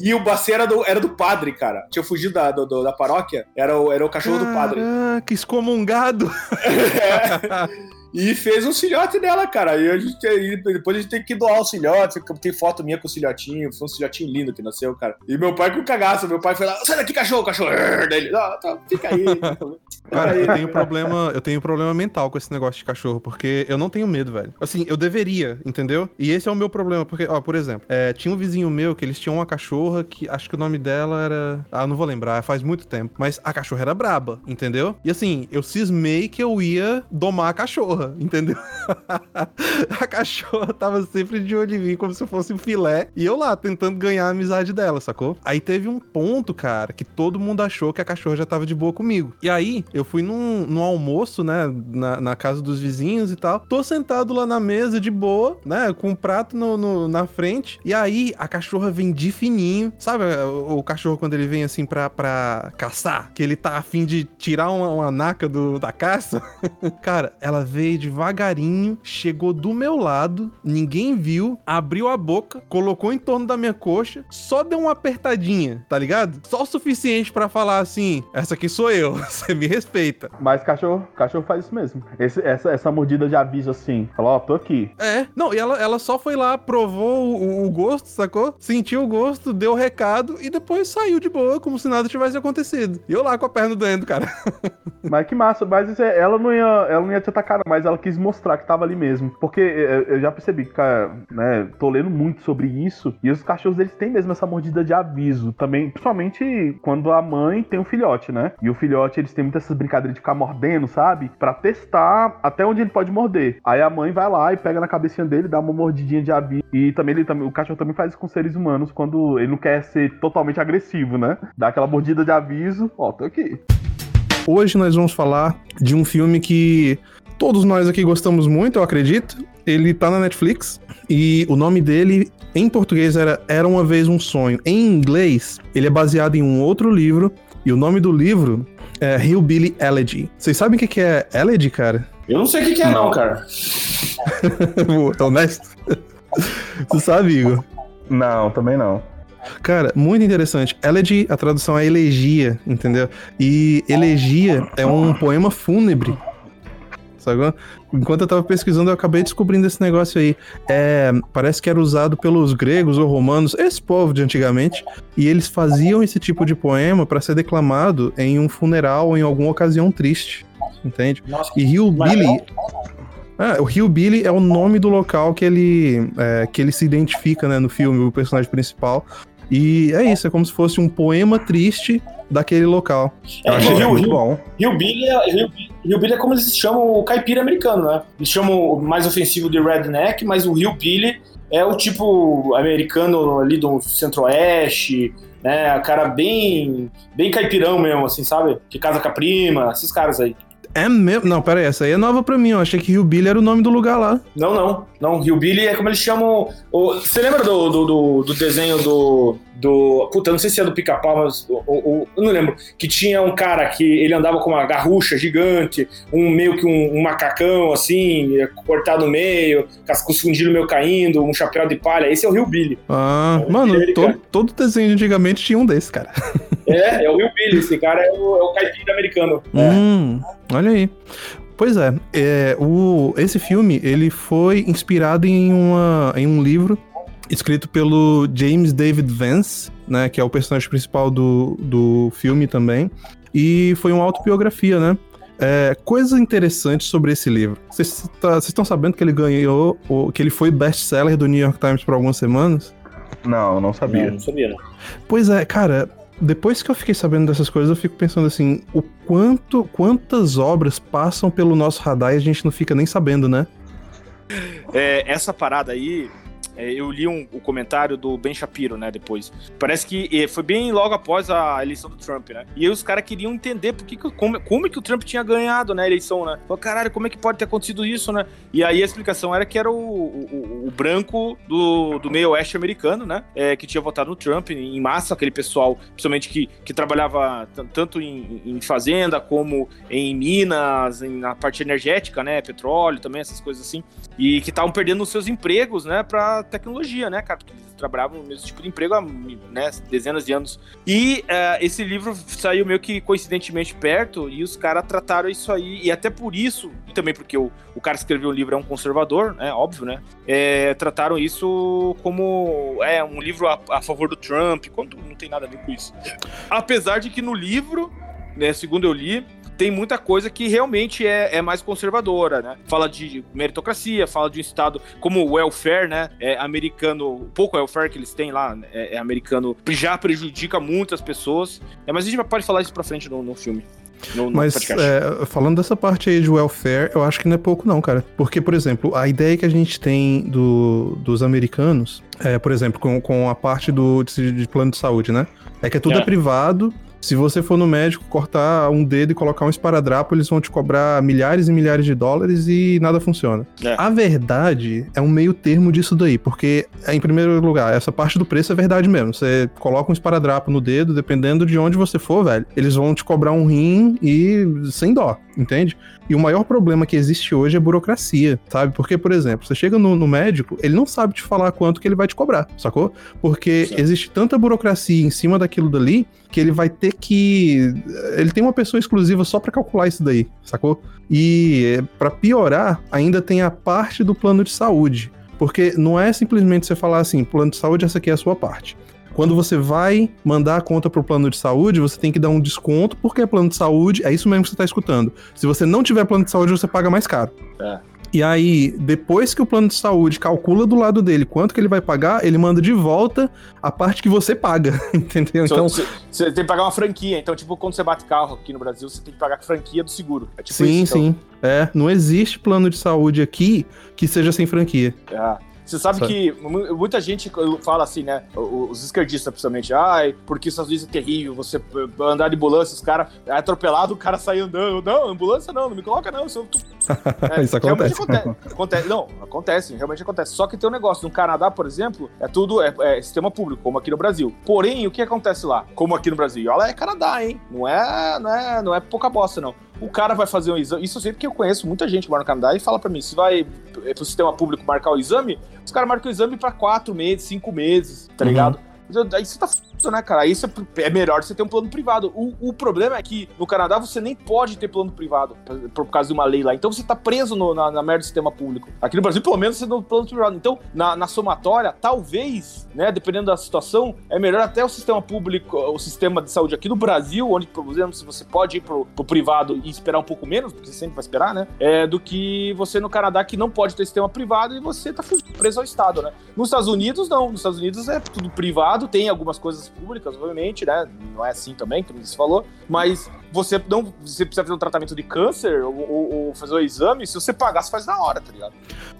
E o Bacê era do, era do padre, cara. Tinha fugido da, do- da paróquia, era o, era o cachorro do padre. Caraca, excomungado. É. E fez um filhote dela, cara. E a gente, e depois a gente tem que doar o filhote. Tem foto minha com o filhotinho. Foi um filhotinho lindo que nasceu, cara. E meu pai com cagaço. Meu pai foi lá, sai daqui, cachorro, cachorro. Daí ele, ah, tá, fica aí. Cara, eu tenho problema, eu tenho problema mental com esse negócio de cachorro, porque eu não tenho medo, velho. Assim, eu deveria, entendeu? E esse é o meu problema, porque, ó, por exemplo, é, tinha um vizinho meu que eles tinham uma cachorra que acho que o nome dela era. Ah, não vou lembrar, faz muito tempo. Mas a cachorra era braba, entendeu? E assim, eu cismei que eu ia domar a cachorra, entendeu? a cachorra tava sempre de olho em mim, como se fosse um filé. E eu lá, tentando ganhar a amizade dela, sacou? Aí teve um ponto, cara, que todo mundo achou que a cachorra já tava de boa comigo. E aí, eu fui num, num almoço, né, na, na casa dos vizinhos e tal. Tô sentado lá na mesa, de boa, né, com um prato no, no- na frente. E aí, a cachorra vem de fininho. Sabe o, o cachorro quando ele vem assim pra, pra caçar? Que ele tá afim de tirar uma, uma naca do, da caça? Cara, ela veio devagarinho, chegou do meu lado, ninguém viu, abriu a boca, colocou em torno da minha coxa, só deu uma apertadinha, tá ligado? Só o suficiente pra falar assim: essa aqui sou eu, você me respeita. Mas cachorro, cachorro faz isso mesmo. Esse- essa, essa mordida de aviso assim. Fala, ó, tô aqui. É, não, e ela, ela só foi lá, provou o, o gosto, sacou? Sentiu o gosto, deu o recado e depois saiu de boa, como se nada tivesse acontecido. E eu lá com a perna doendo, cara. Mas que massa, mas é- ela não ia, ela não ia te atacar, não, mas ela quis mostrar que tava ali mesmo. Porque é, eu já percebi que, cara, né, tô lendo muito sobre isso, e os cachorros eles têm mesmo essa mordida de aviso também, principalmente quando a mãe tem um filhote, né? E o filhote eles têm muitas essas brincadeiras de ficar mordendo, sabe? Pra testar até onde ele pode morder. Aí a mãe vai lá e pega na cabecinha dele, dá uma mordidinha de aviso. E também ele também, o cachorro também faz isso com seres humanos quando ele não quer ser totalmente agressivo, né? Dá aquela mordida de aviso, ó, tô aqui. Hoje nós vamos falar de um filme que todos nós aqui gostamos muito, eu acredito. Ele tá na Netflix e o nome dele em português era Era uma vez um sonho. Em inglês, ele é baseado em um outro livro e o nome do livro é Hillbilly Elegy. Vocês sabem o que que é Elegy, cara? Eu não sei o que, que é, não, cara. Vou- Honesto? Você sabe, Igor? Não, também não. Cara, muito interessante. Elegy, a tradução é elegia, entendeu? E elegia é um poema fúnebre. Sacou? Enquanto eu tava pesquisando, eu acabei descobrindo esse negócio aí. É, parece que era usado pelos gregos ou romanos, esse povo de antigamente, e eles faziam esse tipo de poema para ser declamado em um funeral ou em alguma ocasião triste. Entende? Nossa, E Hillbilly. Ah, o Hillbilly é o nome do local que ele, é, que ele se identifica né, no filme, o personagem principal. E é isso, é como se fosse um poema triste daquele local. É, Achei Rio, muito Rio, bom. Hillbilly é, Hillbilly- Hillbilly é como eles chamam o caipira americano, né? Eles chamam o mais ofensivo de redneck, mas o Hillbilly é o tipo americano ali do centro-oeste, né? O cara bem, bem caipirão mesmo, assim, sabe? Que casa com a prima, esses caras aí. É mesmo? Não, pera aí, essa aí é nova pra mim. Eu achei que Hillbilly era o nome do lugar lá. Não, não. Não, Hillbilly é como eles chamam. o- Você lembra do, do, do- do desenho do. Do puta, não sei se é do pica-pau, mas. o- o- eu não lembro. Que tinha um cara que ele andava com uma garrucha gigante, um meio que um, um macacão, assim, cortado no meio, com os fundilhos meio caindo, um chapéu de palha. Esse é o Hillbilly. Ah, É, mano, todo, todo desenho de antigamente tinha um desses, cara. É, É, é o Will Billy, esse cara é o, é o caipira americano. Hum, olha aí. Pois é, é, o, esse filme ele foi inspirado em, uma, em um livro escrito pelo James David Vance, né, que é o personagem principal do, do filme também, e foi uma autobiografia, né? É, coisas interessantes sobre esse livro. Vocês tá- estão sabendo que ele ganhou, o- que ele foi best-seller do New York Times por algumas semanas? Não, não sabia. Não, não sabia, não. Pois é, cara, depois que eu fiquei sabendo dessas coisas, eu fico pensando assim, o quanto, quantas obras passam pelo nosso radar e a gente não fica nem sabendo, né? É, essa parada aí, eu li um, o comentário do Ben Shapiro, né, depois. Parece que é, foi bem logo após a eleição do Trump, né? E aí os caras queriam entender por que como, como é que o Trump tinha ganhado, né, a eleição, né? Falou, caralho, como é que pode ter acontecido isso, né? E aí a explicação era que era o, o- o- branco do, do meio oeste americano, né? é, que tinha votado no Trump em massa, aquele pessoal, principalmente que, que trabalhava tanto em, em fazenda como em minas, em- na parte energética, né? Petróleo também, essas coisas assim e que estavam perdendo os seus empregos, né, para tecnologia, né, cara, porque eles trabalhavam no mesmo tipo de emprego há né, dezenas de anos. E eh, esse livro saiu meio que coincidentemente perto e os caras trataram isso aí e até por isso e também porque o, o cara que escreveu o livro é um conservador, né, óbvio, né, eh, trataram isso como é um livro a, a favor do Trump, quando não tem nada a ver com isso. Apesar de que no livro, né, segundo eu li, tem muita coisa que realmente é, é mais conservadora, né? Fala de meritocracia, fala de um estado como o welfare, né? É americano, pouco welfare que eles têm lá é, é americano, já prejudica muitas pessoas. É, mas a gente pode falar isso pra frente no, no filme. No, no Mas é, falando dessa parte aí de welfare, eu acho que não é pouco não, cara. Porque, por exemplo, a ideia que a gente tem do, dos americanos, é, por exemplo, com, com a parte do, de, de plano de saúde, né? É que é tudo É. é privado. Se você for no médico cortar um dedo e colocar um esparadrapo, eles vão te cobrar milhares e milhares de dólares e nada funciona. É. A verdade é um meio termo disso daí, porque, em primeiro lugar, essa parte do preço é verdade mesmo. Você coloca um esparadrapo no dedo, dependendo de onde você for, velho, eles vão te cobrar um rim e sem dó, entende? E o maior problema que existe hoje é burocracia, sabe? Porque, por exemplo, você chega no, no médico, ele não sabe te falar quanto que ele vai te cobrar, sacou? Porque Sim. existe tanta burocracia em cima daquilo dali que ele vai ter que. Ele tem uma pessoa exclusiva só pra calcular isso daí, sacou? E pra piorar, ainda tem a parte do plano de saúde. Porque não é simplesmente você falar assim, plano de saúde, essa aqui é a sua parte. Quando você vai mandar a conta pro plano de saúde, você tem que dar um desconto, porque é plano de saúde, é isso mesmo que você tá escutando. Se você não tiver plano de saúde, você paga mais caro. É. E aí, depois que o plano de saúde calcula do lado dele quanto que ele vai pagar, ele manda de volta a parte que você paga, entendeu? Só- Então, Você você tem que pagar uma franquia. Então, tipo, quando você bate carro aqui no Brasil, você tem que pagar a franquia do seguro. É tipo sim, isso. então. sim. É, não existe plano de saúde aqui que seja sem franquia. É. Você sabe que mu- muita gente fala assim, né? Os esquerdistas, principalmente, ai, porque Estados Unidos é terrível, você andar de ambulância, os caras é atropelado, o cara sai andando. Não, ambulância não, não me coloca, não. Isso, tu... Isso acontece. acontece. Acontece- Não, acontece, realmente acontece. Só que tem um negócio, no Canadá, por exemplo, é tudo é, é sistema público, como aqui no Brasil. Porém, o que acontece lá? Como aqui no Brasil? Olha, é Canadá, hein? Não é, não é, não é pouca bosta, não. O cara vai fazer um exame. Isso eu sei porque eu conheço muita gente que mora no Canadá e fala pra mim: se vai é, pro sistema público marcar o exame, os caras marcam o exame pra quatro meses, cinco meses, tá Uhum. ligado? Aí você tá fudido, né, cara? Aí você- é melhor você ter um plano privado. O, o problema é que no Canadá você nem pode ter plano privado por, causa de uma lei lá. Então você tá preso no- na, na merda do sistema público. Aqui no Brasil, pelo menos, você tem um plano privado. Então, na, na somatória, talvez, né, dependendo da situação, é melhor até o sistema público, o sistema de saúde aqui no Brasil, onde, por exemplo, se você pode ir pro, pro privado e esperar um pouco menos, porque você sempre vai esperar, né? É, do que você no Canadá que não pode ter sistema privado e você tá preso ao Estado, né? Nos Estados Unidos, não. Nos Estados Unidos é tudo privado, tem algumas coisas públicas, obviamente, né? Não é assim também, como você falou, mas você não. Você precisa fazer um tratamento de câncer ou, ou- ou fazer o exame, se você pagar, você faz na hora, tá ligado?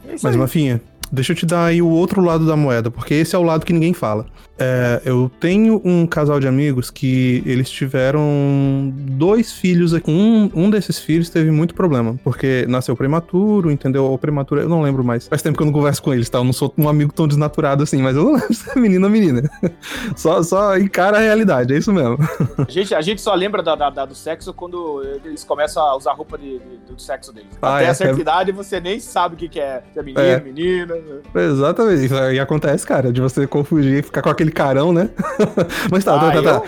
É Mas, aí. Mafinha, deixa eu te dar aí o outro lado da moeda, porque esse é o lado que ninguém fala. É, eu tenho um casal de amigos que eles tiveram dois filhos aqui. Um, um desses filhos teve muito problema, porque nasceu prematuro, entendeu? Ou prematuro, eu não lembro mais. Faz tempo que eu não converso com eles, tá? Eu não sou um amigo tão desnaturado assim, mas eu não lembro se é menino ou menina. Só, só encara a realidade, é isso mesmo. A gente, a gente só lembra da- da- da- do sexo quando eles começam a usar roupa de- de- do sexo deles. Ah, Até é, a certa é- idade você nem sabe o que, que é. Se é menino, É. menina. Exatamente. Isso aí acontece, cara, de você confundir e ficar com aquele carão, né? mas tá, Ah, tá, tá, tá.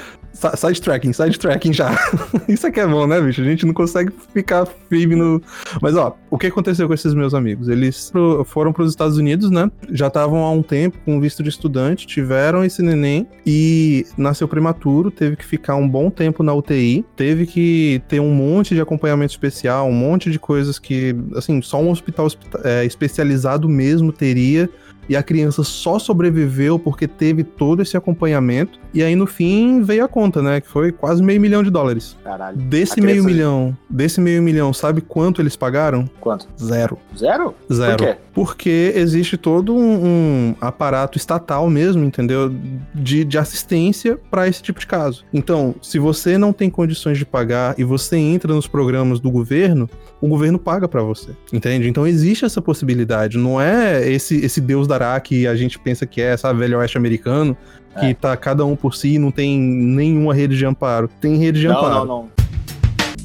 Sidetracking, sidetracking já. Isso é que é bom, né, bicho? A gente não consegue ficar firme no. Mas, ó, o que aconteceu com esses meus amigos? Eles foram pros Estados Unidos, né? Já estavam há um tempo com visto de estudante, tiveram esse neném e nasceu prematuro, teve que ficar um bom tempo na UTI, teve que ter um monte de acompanhamento especial, um monte de coisas que, assim, só um hospital hospita- é, especializado mesmo teria. E a criança só sobreviveu porque teve todo esse acompanhamento. E aí, no fim, veio a conta, né? Que foi quase meio milhão de dólares. Caralho. Desse meio milhão, desse meio milhão, sabe quanto eles pagaram? Quanto? Zero. Zero? Zero. Por quê? Porque existe todo um, um aparato estatal mesmo, entendeu? De, de assistência para esse tipo de caso. Então, se você não tem condições de pagar e você entra nos programas do governo, o governo paga para você, entende? Então existe essa possibilidade. Não é esse, esse Deus dará que a gente pensa que é, sabe, velho oeste americano, que É. tá cada um por si e não tem nenhuma rede de amparo. Tem rede de Não, amparo. não, não.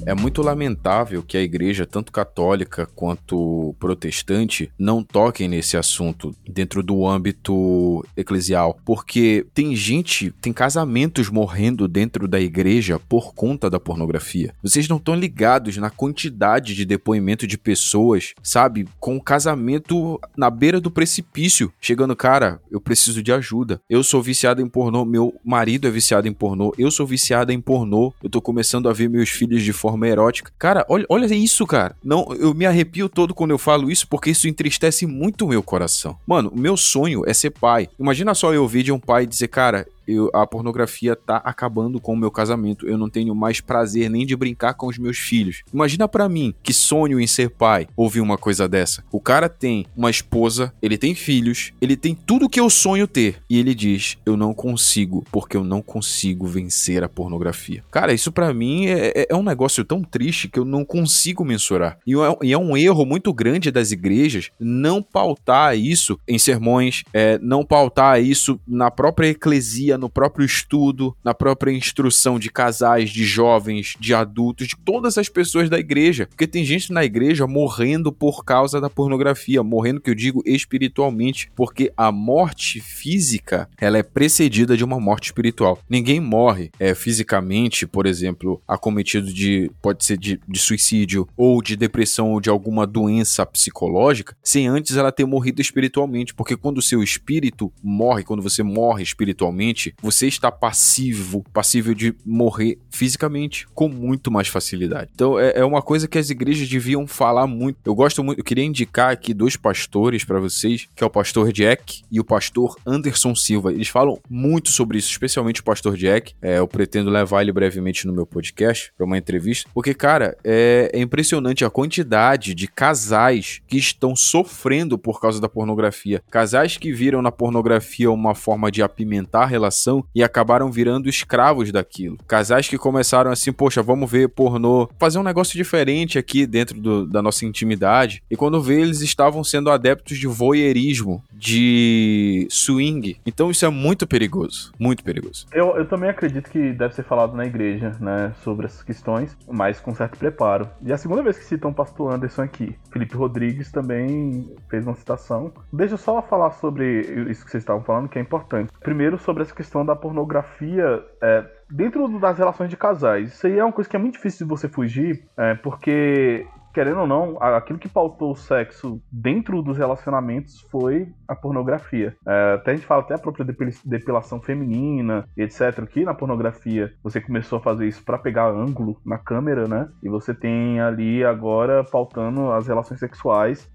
É muito lamentável que a igreja, tanto católica quanto protestante, não toquem nesse assunto dentro do âmbito eclesial, porque tem gente, tem casamentos morrendo dentro da igreja por conta da pornografia. Vocês não estão ligados na quantidade de depoimento de pessoas, sabe, com casamento na beira do precipício, chegando, cara, eu preciso de ajuda. Eu sou viciado em pornô, meu marido é viciado em pornô, eu sou viciada em pornô, eu tô começando a ver meus filhos de forma erótica. Cara, olha, olha isso, cara. Não, eu me arrepio todo quando eu falo isso porque isso entristece muito o meu coração. Mano, o meu sonho é ser pai. Imagina só eu ouvir de um pai dizer, cara, eu- a pornografia tá acabando com o meu casamento. Eu não tenho mais prazer nem de brincar com os meus filhos. Imagina pra mim, que sonho em ser pai, ouvir uma coisa dessa. O cara tem uma esposa, ele tem filhos, ele tem tudo que eu sonho ter. E ele diz: Eu não consigo, porque eu não consigo vencer a pornografia. Cara, isso pra mim é, é- é um negócio tão triste que eu não consigo mensurar. E é, e é um erro muito grande das igrejas não pautar isso em sermões, é, não pautar isso na própria eclesia, no próprio estudo, na própria instrução de casais, de jovens, de adultos, de todas as pessoas da igreja. Porque tem gente na igreja morrendo por causa da pornografia, morrendo que eu digo espiritualmente, porque a morte física, ela é precedida de uma morte espiritual. Ninguém morre é, fisicamente, por exemplo, acometido de pode ser de, de suicídio ou de depressão ou de alguma doença psicológica, sem antes ela ter morrido espiritualmente, porque quando o seu espírito morre, quando você morre espiritualmente, você está passivo, passível de morrer fisicamente com muito mais facilidade. Então é, é uma coisa que as igrejas deviam falar muito. Eu gosto muito, eu queria indicar aqui dois pastores para vocês, que é o pastor Jack e o pastor Anderson Silva. Eles falam muito sobre isso, especialmente o pastor Jack. É, eu pretendo levar ele brevemente no meu podcast para uma entrevista, porque cara, é, é impressionante a quantidade de casais que estão sofrendo por causa da pornografia. Casais que viram na pornografia uma forma de apimentar a relação e acabaram virando escravos daquilo. Casais que começaram assim, poxa, vamos ver pornô, fazer um negócio diferente aqui dentro do- da nossa intimidade. E quando vê, eles estavam sendo adeptos de voyeurismo, de swing. Então isso é muito perigoso, muito perigoso. Eu, eu também acredito que deve ser falado na igreja, né, sobre essas questões, mas com certo preparo. E a segunda vez que citam o pastor Anderson aqui. Felipe Rodrigues também fez uma citação. Deixa eu só falar sobre isso que vocês estavam falando, que é importante. Primeiro, sobre essa questão da pornografia. é, Dentro das relações de casais, isso aí é uma coisa que é muito difícil de você fugir, é, porque querendo ou não, aquilo que pautou o sexo dentro dos relacionamentos foi a pornografia. É, até a gente fala até a própria depil- depilação feminina, etc. Que na pornografia você começou a fazer isso pra pegar ângulo na câmera, né? E você tem ali agora pautando as relações sexuais.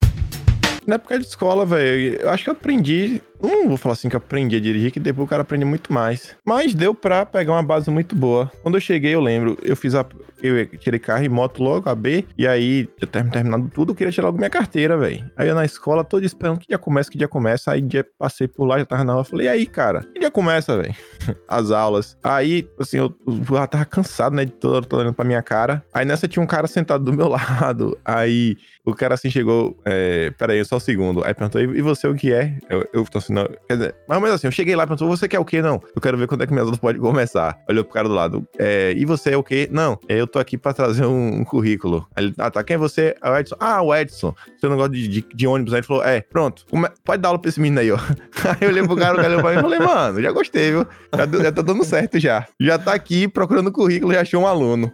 Na época de escola, velho, eu acho que eu aprendi. Não vou falar assim que eu aprendi a dirigir, que depois o cara aprende muito mais. Mas deu pra pegar uma base muito boa. Quando eu cheguei, eu lembro, eu fiz a. Eu tirei carro e moto logo, a B. E aí, eu ter terminado tudo, eu queria tirar logo minha carteira, velho. Aí eu na escola, todo esperando que dia começa, que dia começa. Aí dia passei por lá, já tava na aula. Falei, e aí, cara? Que dia começa, velho? As aulas. Aí, assim, eu, eu tava cansado, né? De toda hora olhando pra minha cara. Aí nessa tinha um cara sentado do meu lado. Aí o cara assim chegou. É, peraí, só um segundo. Aí perguntou, e você o que é? Eu, eu tô assim, não. Quer dizer, mas, mas assim, eu cheguei lá e perguntou, você quer o quê? Não. Eu quero ver quando é que minhas aulas pode começar. Olhou pro cara do lado. É, e você é o quê? Não. é, Eu tô aqui pra trazer um, um currículo. Aí ele, ah, tá, quem é você? É o Edson. Ah, o Edson. Você não gosta de, de, de ônibus? Aí ele falou, é, pronto, pode dar aula pra esse menino aí, ó. Aí eu olhei pro cara, o cara olhou e falei, mano, já gostei, viu? Já, já tá dando certo já. Já tá aqui procurando currículo, já achou um aluno.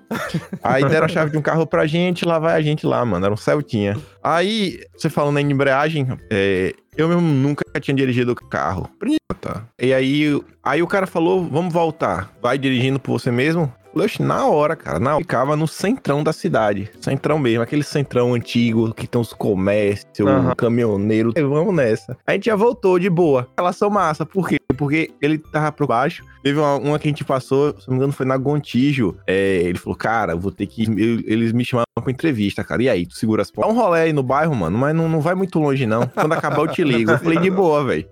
Aí deram a chave de um carro pra gente, lá vai a gente lá, mano. Era um Celtinha. Aí, você falando em embreagem, é, eu mesmo nunca tinha dirigido carro. Tá. E aí, aí o cara falou, vamos voltar. Vai dirigindo por você mesmo? "Oxe, na hora, cara. Na hora. Ficava no centrão da cidade. Centrão mesmo, aquele centrão antigo que tem os comércios, Aham. caminhoneiro. E Vamos nessa. A gente já voltou de boa. Relação massa. Por quê? Porque ele tava por baixo. Teve uma, uma que a gente passou, se não me engano, foi na Gontijo. É, ele falou, cara, vou ter que. eu- eles me chamaram pra entrevista, cara. E aí, tu segura as portas? Dá um rolê aí no bairro, mano, mas não, não vai muito longe, não. Quando acabar, eu te ligo. Eu falei, de boa, velho.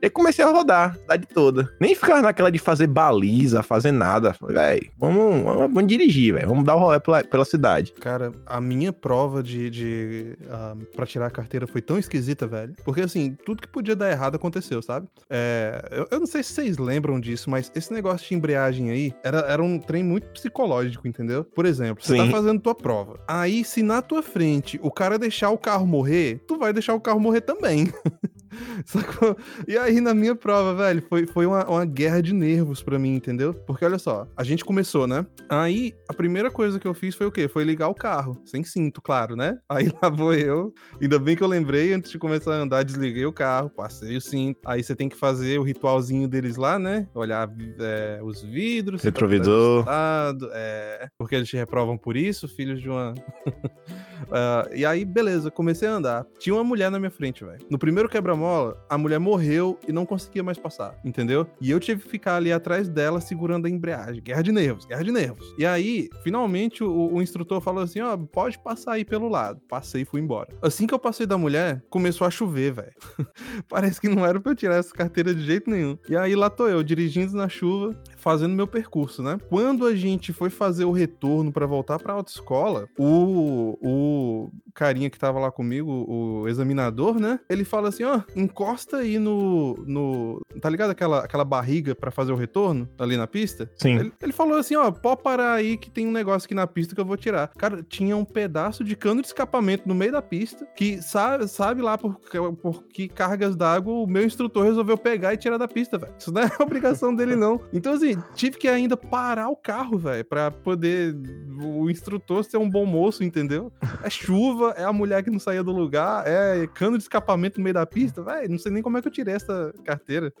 E aí comecei a rodar, a cidade toda. Nem ficava naquela de fazer baliza, fazer nada. Falei, velho, vamos, vamos, vamos dirigir, velho. Vamos dar o rolê pela, pela cidade. Cara, a minha prova de, de ah, pra tirar a carteira foi tão esquisita, velho. Porque assim, tudo que podia dar errado aconteceu, sabe? É, eu, eu não sei se vocês lembram disso, mas esse negócio de embreagem aí era, era um trem muito psicológico, entendeu? Por exemplo, você Sim. tá fazendo tua prova. Aí, se na tua frente o cara deixar o carro morrer, tu vai deixar o carro morrer também. Sacou? E aí, na minha prova, velho, foi, foi uma, uma guerra de nervos pra mim, entendeu? Porque olha só, a gente começou, né? Aí, a primeira coisa que eu fiz foi o quê? Foi ligar o carro. Sem cinto, claro, né? Aí lá vou eu. Ainda bem que eu lembrei, antes de começar a andar, desliguei o carro, passei o cinto. Aí você tem que fazer o ritualzinho deles lá, né? Olhar é, os vidros. tá Retrovisor. ajustado, É, porque eles te reprovam por isso, filhos de uma. Ah, e aí, beleza, comecei a andar. Tinha uma mulher na minha frente, velho. No primeiro quebra-mola, a mulher morreu e não conseguia mais passar, entendeu? E eu tive que ficar ali atrás dela segurando a embreagem. Guerra de nervos, guerra de nervos. E aí, finalmente, o, o instrutor falou assim: ó, pode passar aí pelo lado. Passei e fui embora. Assim que eu passei da mulher, começou a chover, velho. Parece que não era pra eu tirar essa carteira de jeito nenhum. E aí lá tô eu, dirigindo na chuva, fazendo meu percurso, né? Quando a gente foi fazer o retorno pra voltar pra autoescola, o, o carinha que tava lá comigo, o examinador, né? Ele fala assim: ó, encosta aí no. no tá ligado aquela, aquela barriga pra fazer o retorno ali na pista? Sim. Ele, ele falou assim: ó, pode parar aí que tem um negócio aqui na pista que eu vou tirar. Cara, tinha um pedaço de cano de escapamento no meio da pista que sabe, sabe lá por, por que cargas d'água o meu instrutor resolveu pegar e tirar da pista, velho. Isso não é obrigação dele, não. Então, assim, tive que ainda parar o carro, velho, pra poder o instrutor ser um bom moço, entendeu? É chuva, é a mulher que não saía do lugar, é cano de escapamento no meio da pista, velho. Não sei nem como é que eu tirei essa carteira.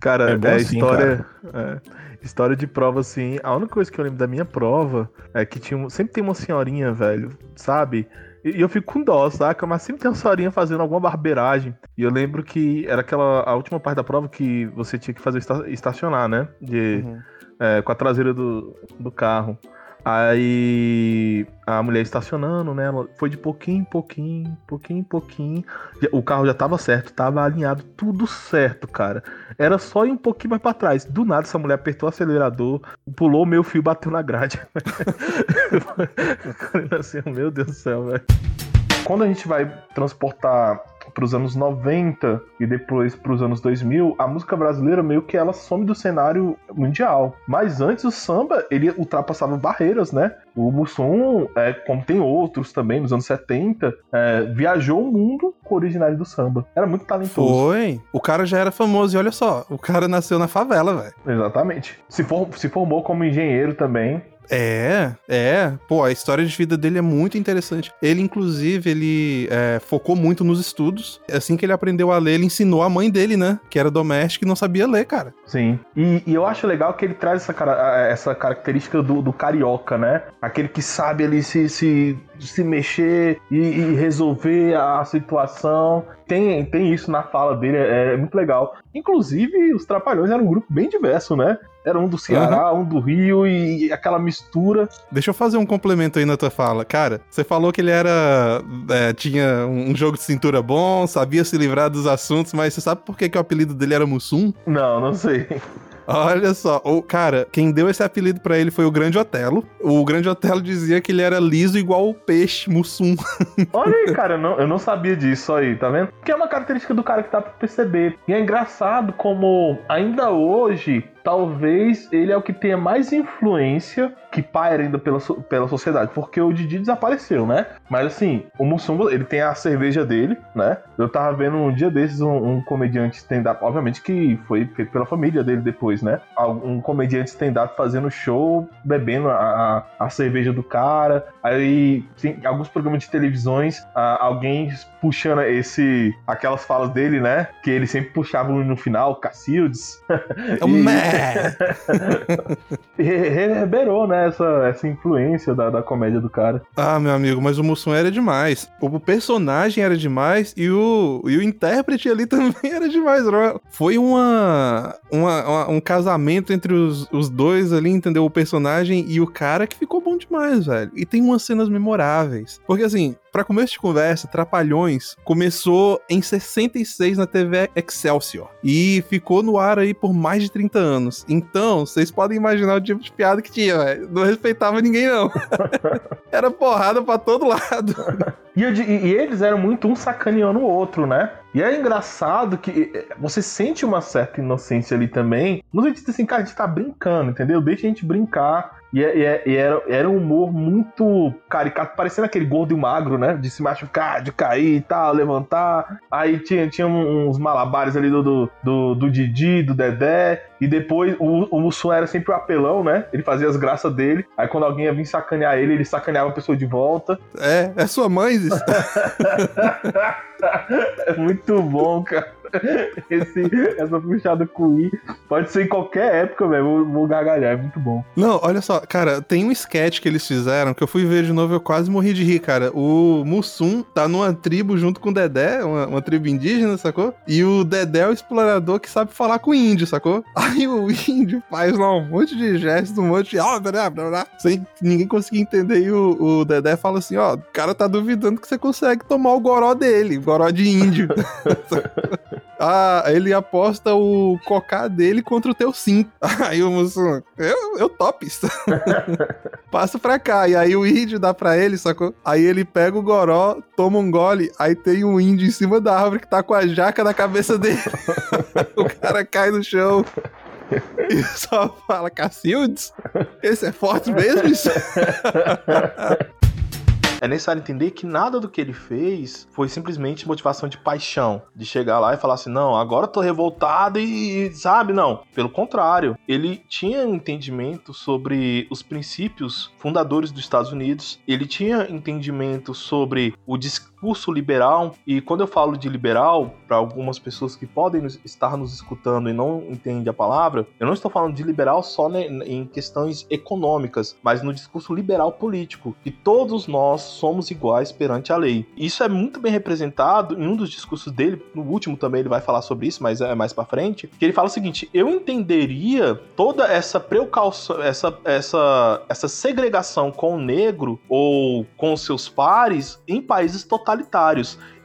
Cara, É é, assim, história, é, história de prova, assim. A única coisa que eu lembro da minha prova é que tinha, sempre tem uma senhorinha, velho, sabe? E eu fico com dó, saca? Mas sempre tem uma senhorinha fazendo alguma barbeiragem. E eu lembro que era aquela a última parte da prova que você tinha que fazer esta- estacionar, né? De, Uhum. é, com a traseira do, do carro. Aí a mulher estacionando, né? Foi de pouquinho em pouquinho, pouquinho em pouquinho. O carro já tava certo, tava alinhado, tudo certo, cara. Era só ir um pouquinho mais pra trás. Do nada, essa mulher apertou o acelerador, pulou o meu fio e bateu na grade. Assim, meu Deus do céu, velho. Quando a gente vai transportar para os anos 90 e depois para os anos 2000, a música brasileira meio que ela some do cenário mundial. Mas antes o samba, ele ultrapassava barreiras, né? O Mussum, é, como tem outros também, nos anos 70, é, viajou o mundo com originais do samba. Era muito talentoso. Foi. O cara já era famoso e olha só, o cara nasceu na favela, velho. Exatamente. Se, for- se formou como engenheiro também. É, é. Pô, a história de vida dele é muito interessante. Ele, inclusive, ele é, focou muito nos estudos. Assim que ele aprendeu a ler, ele ensinou a mãe dele, né? Que era doméstica e não sabia ler, cara. Sim. E, e eu acho legal que ele traz essa, cara- essa característica do, do carioca, né? Aquele que sabe ali se, se, se mexer e, e resolver a situação. Tem, tem isso na fala dele, é, é muito legal. Inclusive, os Trapalhões eram um grupo bem diverso, né? Era um do Ceará, um do Rio e aquela mistura. Deixa eu fazer um complemento aí na tua fala. Cara, você falou que ele era. é, tinha um jogo de cintura bom, sabia se livrar dos assuntos, mas você sabe por que, que o apelido dele era Mussum? Não, não sei. Olha só, o cara, quem deu esse apelido pra ele foi o Grande Otelo. O Grande Otelo dizia que ele era liso igual o peixe, Mussum. Olha aí, cara, eu não, eu não sabia disso aí, tá vendo? Que é uma característica do cara que dá pra perceber. E é engraçado como ainda hoje talvez ele é o que tenha mais influência que paira ainda pela, pela sociedade, porque o Didi desapareceu, né? Mas assim, o Mussum, ele tem a cerveja dele, né? Eu tava vendo um dia desses um, um comediante stand-up, obviamente que foi feito pela família dele depois, né? Um comediante stand-up fazendo show, bebendo a, a, a cerveja do cara. Aí alguns programas de televisões, ah, alguém puxando esse aquelas falas dele, né? Que ele sempre puxava no final, Cacildes. É o E-. e reverberou, né, essa, essa influência da, da comédia do cara. Ah, meu amigo, mas o Mussum era demais. O personagem era demais e o, e o intérprete ali também era demais. Foi uma, uma- uma- um casamento entre os, os dois ali, entendeu? O personagem e o cara que ficou bom demais, velho. E tem umas cenas memoráveis. Porque assim, pra começo de conversa, Trapalhões começou em 66 na TV Excelsior. E ficou no ar aí por mais de 30 anos. Então, vocês podem imaginar o tipo de piada que tinha, velho. Não respeitava ninguém, não. Era porrada pra todo lado. E, eu e- eles eram muito um sacaneando o outro, né? E é engraçado que eh, você sente uma certa inocência ali também. No sentido assim, cara, a gente tá brincando, entendeu? Deixa a gente brincar. E, é- e é- e era, era um humor muito caricato, parecendo aquele gordo e magro, né? De se machucar, de cair e tal, levantar. Aí tinha, tinha uns malabares ali do, do, do, do Didi, do Dedé. E depois o, o Mussum era sempre o apelão, né? Ele fazia as graças dele. Aí quando alguém ia vir sacanear ele, ele sacaneava a pessoa de volta. É, é sua mãe, Ziz? É muito bom, cara. Esse, essa puxada com I pode ser em qualquer época, velho. Vou, vou gargalhar, é muito bom. Não, olha só, cara, tem um sketch que eles fizeram que eu fui ver de novo eu quase morri de rir, cara. O Mussum tá numa tribo junto com o Dedé, uma, uma tribo indígena, sacou? E o Dedé é o explorador que sabe falar com o índio, sacou? Aí o índio faz lá um monte de gestos, um monte de. sem ninguém conseguir entender. E o, o Dedé fala assim: ó, o cara tá duvidando que você consegue tomar o goró dele, goró de índio. Ah, ele aposta o cocá dele contra o teu sim. Aí o Mussum, eu, eu topo isso. Passa pra cá. E aí o índio dá pra ele, sacou? Aí ele pega o goró, toma um gole, aí tem um índio em cima da árvore que tá com a jaca na cabeça dele. o cara cai no chão. E só fala, Cacildes? Esse é forte mesmo? É necessário entender que nada do que ele fez foi simplesmente motivação de paixão. De chegar lá e falar assim, não, agora eu tô revoltado e, sabe, não. Pelo contrário, ele tinha entendimento sobre os princípios fundadores dos Estados Unidos. Ele tinha entendimento sobre o discurso liberal. E quando eu falo de liberal, para algumas pessoas que podem estar nos escutando e não entendem a palavra, eu não estou falando de liberal só em questões econômicas, mas no discurso liberal político, que todos nós somos iguais perante a lei. Isso é muito bem representado em um dos discursos dele, no último também ele vai falar sobre isso, mas é mais para frente, que ele fala o seguinte: eu entenderia toda essa precaução, essa, essa, essa segregação com o negro ou com seus pares em países totalitários.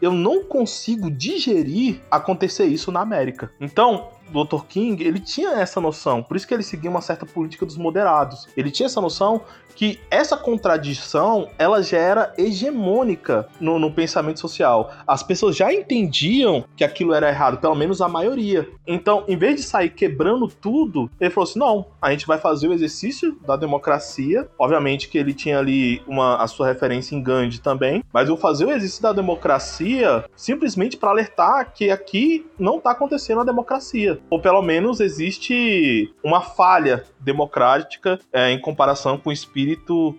Eu não consigo digerir acontecer isso na América. Então, Dr. King, ele tinha essa noção, por isso que ele seguia uma certa política dos moderados. Ele tinha essa noção que essa contradição, ela já era hegemônica no, no pensamento social. As pessoas já entendiam que aquilo era errado, pelo menos a maioria. Então, em vez de sair quebrando tudo, ele falou assim: não, a gente vai fazer o exercício da democracia. Obviamente que ele tinha ali uma, a sua referência em Gandhi também, mas vou fazer o exercício da democracia simplesmente para alertar que aqui não está acontecendo a democracia. Ou pelo menos existe uma falha democrática é, em comparação com o espírito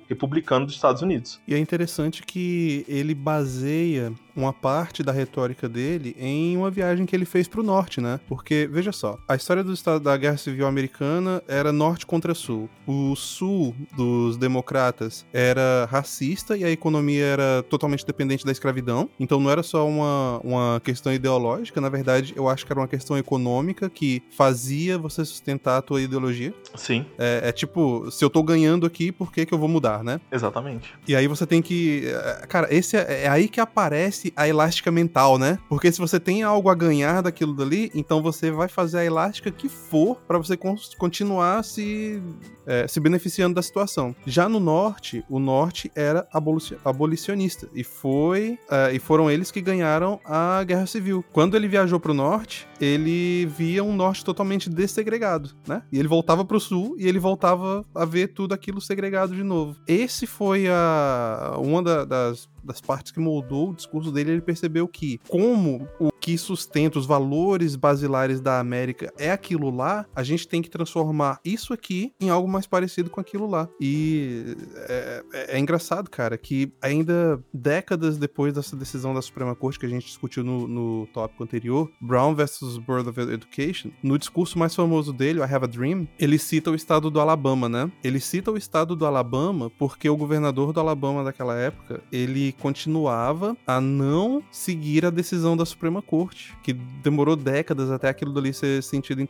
republicano dos Estados Unidos. E é interessante que ele baseia uma parte da retórica dele em uma viagem que ele fez pro norte, né? Porque, veja só, a história do estado da Guerra Civil Americana era norte contra sul. O sul dos democratas era racista e a economia era totalmente dependente da escravidão. Então não era só uma, uma questão ideológica, na verdade, eu acho que era uma questão econômica que fazia você sustentar a tua ideologia. Sim, É, é tipo, se eu tô ganhando aqui, por que, que eu vou mudar, né? exatamente. E aí você tem que. é, Cara, esse é, é aí que aparece lance a elástica mental, né? Porque se você tem algo a ganhar daquilo dali, então você vai fazer a elástica que for pra você con- continuar se, é, se beneficiando da situação. Já no norte, o norte era abolici- abolicionista e foi é, e foram eles que ganharam a guerra civil. Quando ele viajou pro norte, ele via um norte totalmente dessegregado, né? E ele voltava pro sul e ele voltava a ver tudo aquilo segregado de novo. Esse foi a uma da- das das partes que moldou o discurso dele, ele percebeu que, como o que sustenta os valores basilares da América é aquilo lá, a gente tem que transformar isso aqui em algo mais parecido com aquilo lá. E é, é- é engraçado, cara, que ainda décadas depois dessa decisão da Suprema Corte que a gente discutiu no, no tópico anterior, Brown versus Board of Education, no discurso mais famoso dele, I Have a Dream, ele cita o estado do Alabama, né? Ele cita o estado do Alabama porque o governador do Alabama daquela época, ele continuava a não seguir a decisão da Suprema Corte, que demorou décadas até aquilo dali ser, sentido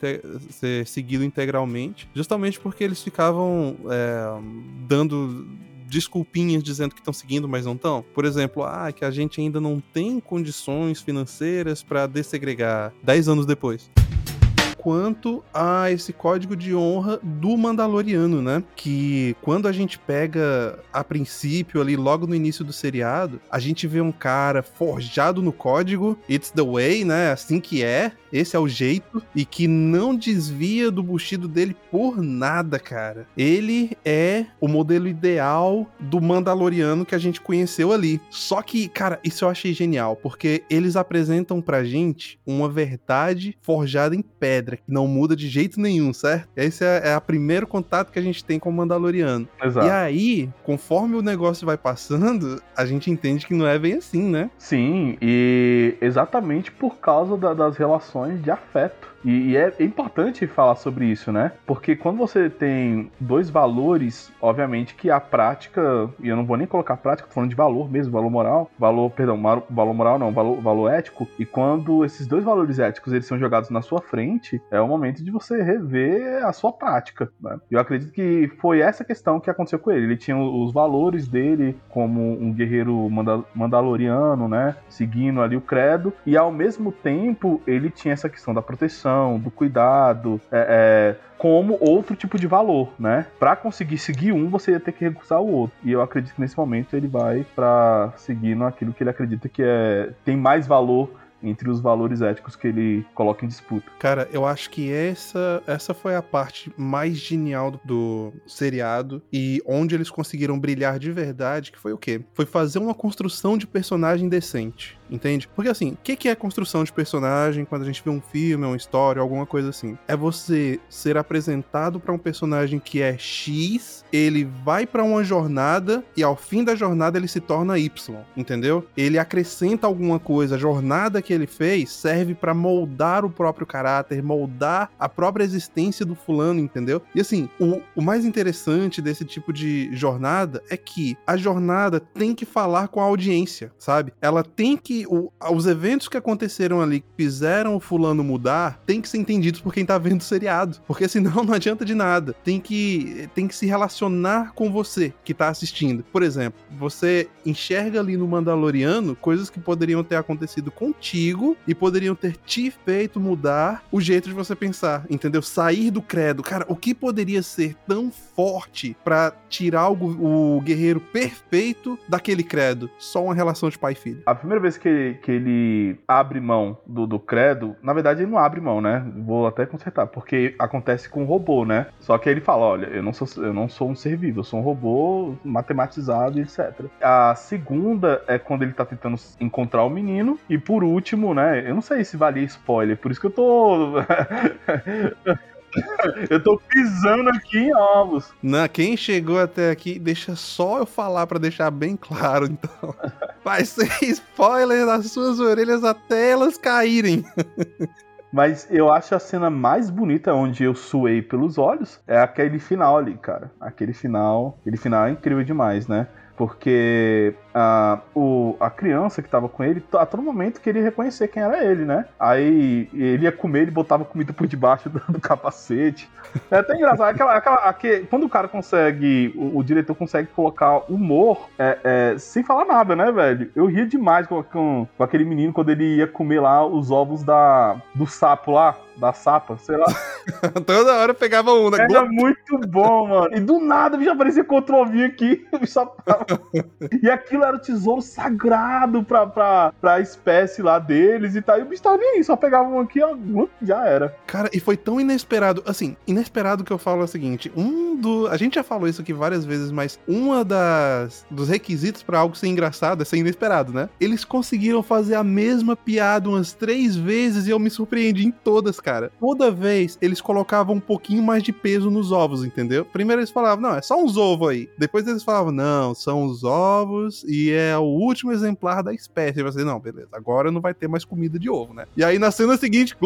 ser seguido integralmente, justamente porque eles ficavam é, dando desculpinhas dizendo que estão seguindo, mas não estão. Por exemplo, ah, que a gente ainda não tem condições financeiras para dessegregar 10 anos depois quanto a esse código de honra do Mandaloriano, né? Que quando a gente pega a princípio ali, logo no início do seriado, a gente vê um cara forjado no código, it's the way, né? Assim que é, esse é o jeito, e que não desvia do bustido dele por nada, cara. Ele é o modelo ideal do Mandaloriano que a gente conheceu ali. Só que, cara, isso eu achei genial, porque eles apresentam pra gente uma verdade forjada em pedra, que não muda de jeito nenhum, certo? Esse é, é o primeiro contato que a gente tem com o Mandaloriano. Exato. E aí, conforme o negócio vai passando, a gente entende que não é bem assim, né? Sim, e exatamente por causa da- das relações de afeto. E, é importante falar sobre isso, né? Porque quando você tem dois valores, obviamente que a prática, e eu não vou nem colocar prática, tô falando de valor mesmo, valor moral, valor, perdão, valor moral não, valor, valor ético, e quando esses dois valores éticos eles são jogados na sua frente, é o momento de você rever a sua prática, né? Eu acredito que foi essa questão que aconteceu com ele. Ele tinha os valores dele como um guerreiro manda- mandaloriano, né? Seguindo ali o credo, e ao mesmo tempo ele tinha essa questão da proteção, do cuidado, é, é, como outro tipo de valor, né? Pra conseguir seguir um, você ia ter que recusar o outro. E eu acredito que nesse momento ele vai pra seguir naquilo que ele acredita que é tem mais valor entre os valores éticos que ele coloca em disputa. Cara, eu acho que essa, essa foi a parte mais genial do, do seriado e onde eles conseguiram brilhar de verdade, que foi o quê? Foi fazer uma construção de personagem decente, entende? Porque assim, o que, que é construção de personagem quando a gente vê um filme, uma história, alguma coisa assim? É você ser apresentado pra um personagem que é X, ele vai pra uma jornada e ao fim da jornada ele se torna Y, entendeu? Ele acrescenta alguma coisa, a jornada que ele fez serve pra moldar o próprio caráter, moldar a própria existência do fulano, entendeu? E assim, o, o mais interessante desse tipo de jornada é que a jornada tem que falar com a audiência, sabe? Ela tem que. o- os eventos que aconteceram ali que fizeram o fulano mudar tem que ser entendidos por quem tá vendo o seriado. Porque senão não adianta de nada. Tem que, tem que se relacionar com você que tá assistindo. Por exemplo, você enxerga ali no Mandaloriano coisas que poderiam ter acontecido contigo e poderiam ter te feito mudar o jeito de você pensar, entendeu? Sair do credo. Cara, o que poderia ser tão forte pra tirar o, o guerreiro perfeito daquele credo? Só uma relação de pai e filho. A primeira vez que, que ele abre mão do, do credo, na verdade ele não abre mão, né? Vou até consertar, porque acontece com o robô, né? Só que ele fala, olha, eu não sou, eu não sou um ser vivo, eu sou um robô matematizado, etc. A segunda é quando ele tá tentando encontrar o menino. E por último, né? Eu não sei se valia spoiler, por isso que eu tô. eu tô pisando aqui em ovos. Na, quem chegou até aqui, deixa só eu falar pra deixar bem claro, então. Vai ser spoiler nas suas orelhas até elas caírem. Mas eu acho a cena mais bonita onde eu suei pelos olhos é aquele final ali, cara. Aquele final, aquele final é incrível demais, né? Porque a, o, a criança que tava com ele, a todo momento queria reconhecer quem era ele, né? Aí ele ia comer, ele botava comida por debaixo do, do capacete. É até engraçado. Aquela, aquela, aquele, quando o cara consegue, o, o diretor consegue colocar humor é, é, sem falar nada, né, velho? Eu ria demais com, com, com aquele menino quando ele ia comer lá os ovos da, do sapo lá da sapa, sei lá. Toda hora pegava um, né? Era muito bom, mano. E do nada bicho aparecia com outro ovinho aqui. E aquilo o tesouro sagrado pra, pra, pra espécie lá deles e tal. E o bicho tava nem aí, só pegava um aqui, ó, já era. Cara, e foi tão inesperado. Assim, inesperado que eu falo o seguinte: um do. A gente já falou isso aqui várias vezes, mas uma das dos requisitos pra algo ser engraçado é ser inesperado, né? Eles conseguiram fazer a mesma piada umas três vezes e eu me surpreendi em todas, cara. Toda vez eles colocavam um pouquinho mais de peso nos ovos, entendeu? Primeiro eles falavam, não, é só uns ovos aí. Depois eles falavam, não, são os ovos e é o último exemplar da espécie. Você, não, beleza, agora não vai ter mais comida de ovo, né? E aí na cena seguinte,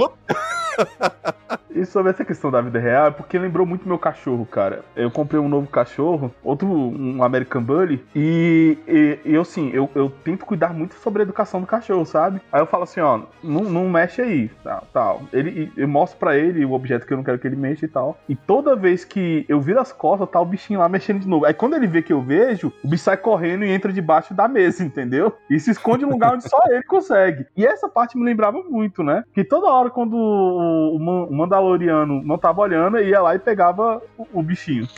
E sobre essa questão da vida real, é porque lembrou muito meu cachorro, cara. Eu comprei um novo cachorro, outro, um American Bully, e, e, e eu, assim, eu, eu tento cuidar muito sobre a educação do cachorro, sabe? Aí eu falo assim, ó, não, não mexe aí, tal, tal. Ele, eu mostro pra ele o objeto que eu não quero que ele mexa e tal. E toda vez que eu viro as costas, tá o bichinho lá mexendo de novo. Aí quando ele vê que eu vejo, o bicho sai correndo e entra debaixo da mesa, entendeu? E se esconde num lugar onde só ele consegue. E essa parte me lembrava muito, né? Que toda hora quando o, o Mandaloriano não tava olhando, ia lá e pegava o, o bichinho.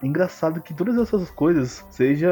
É engraçado que todas essas coisas, seja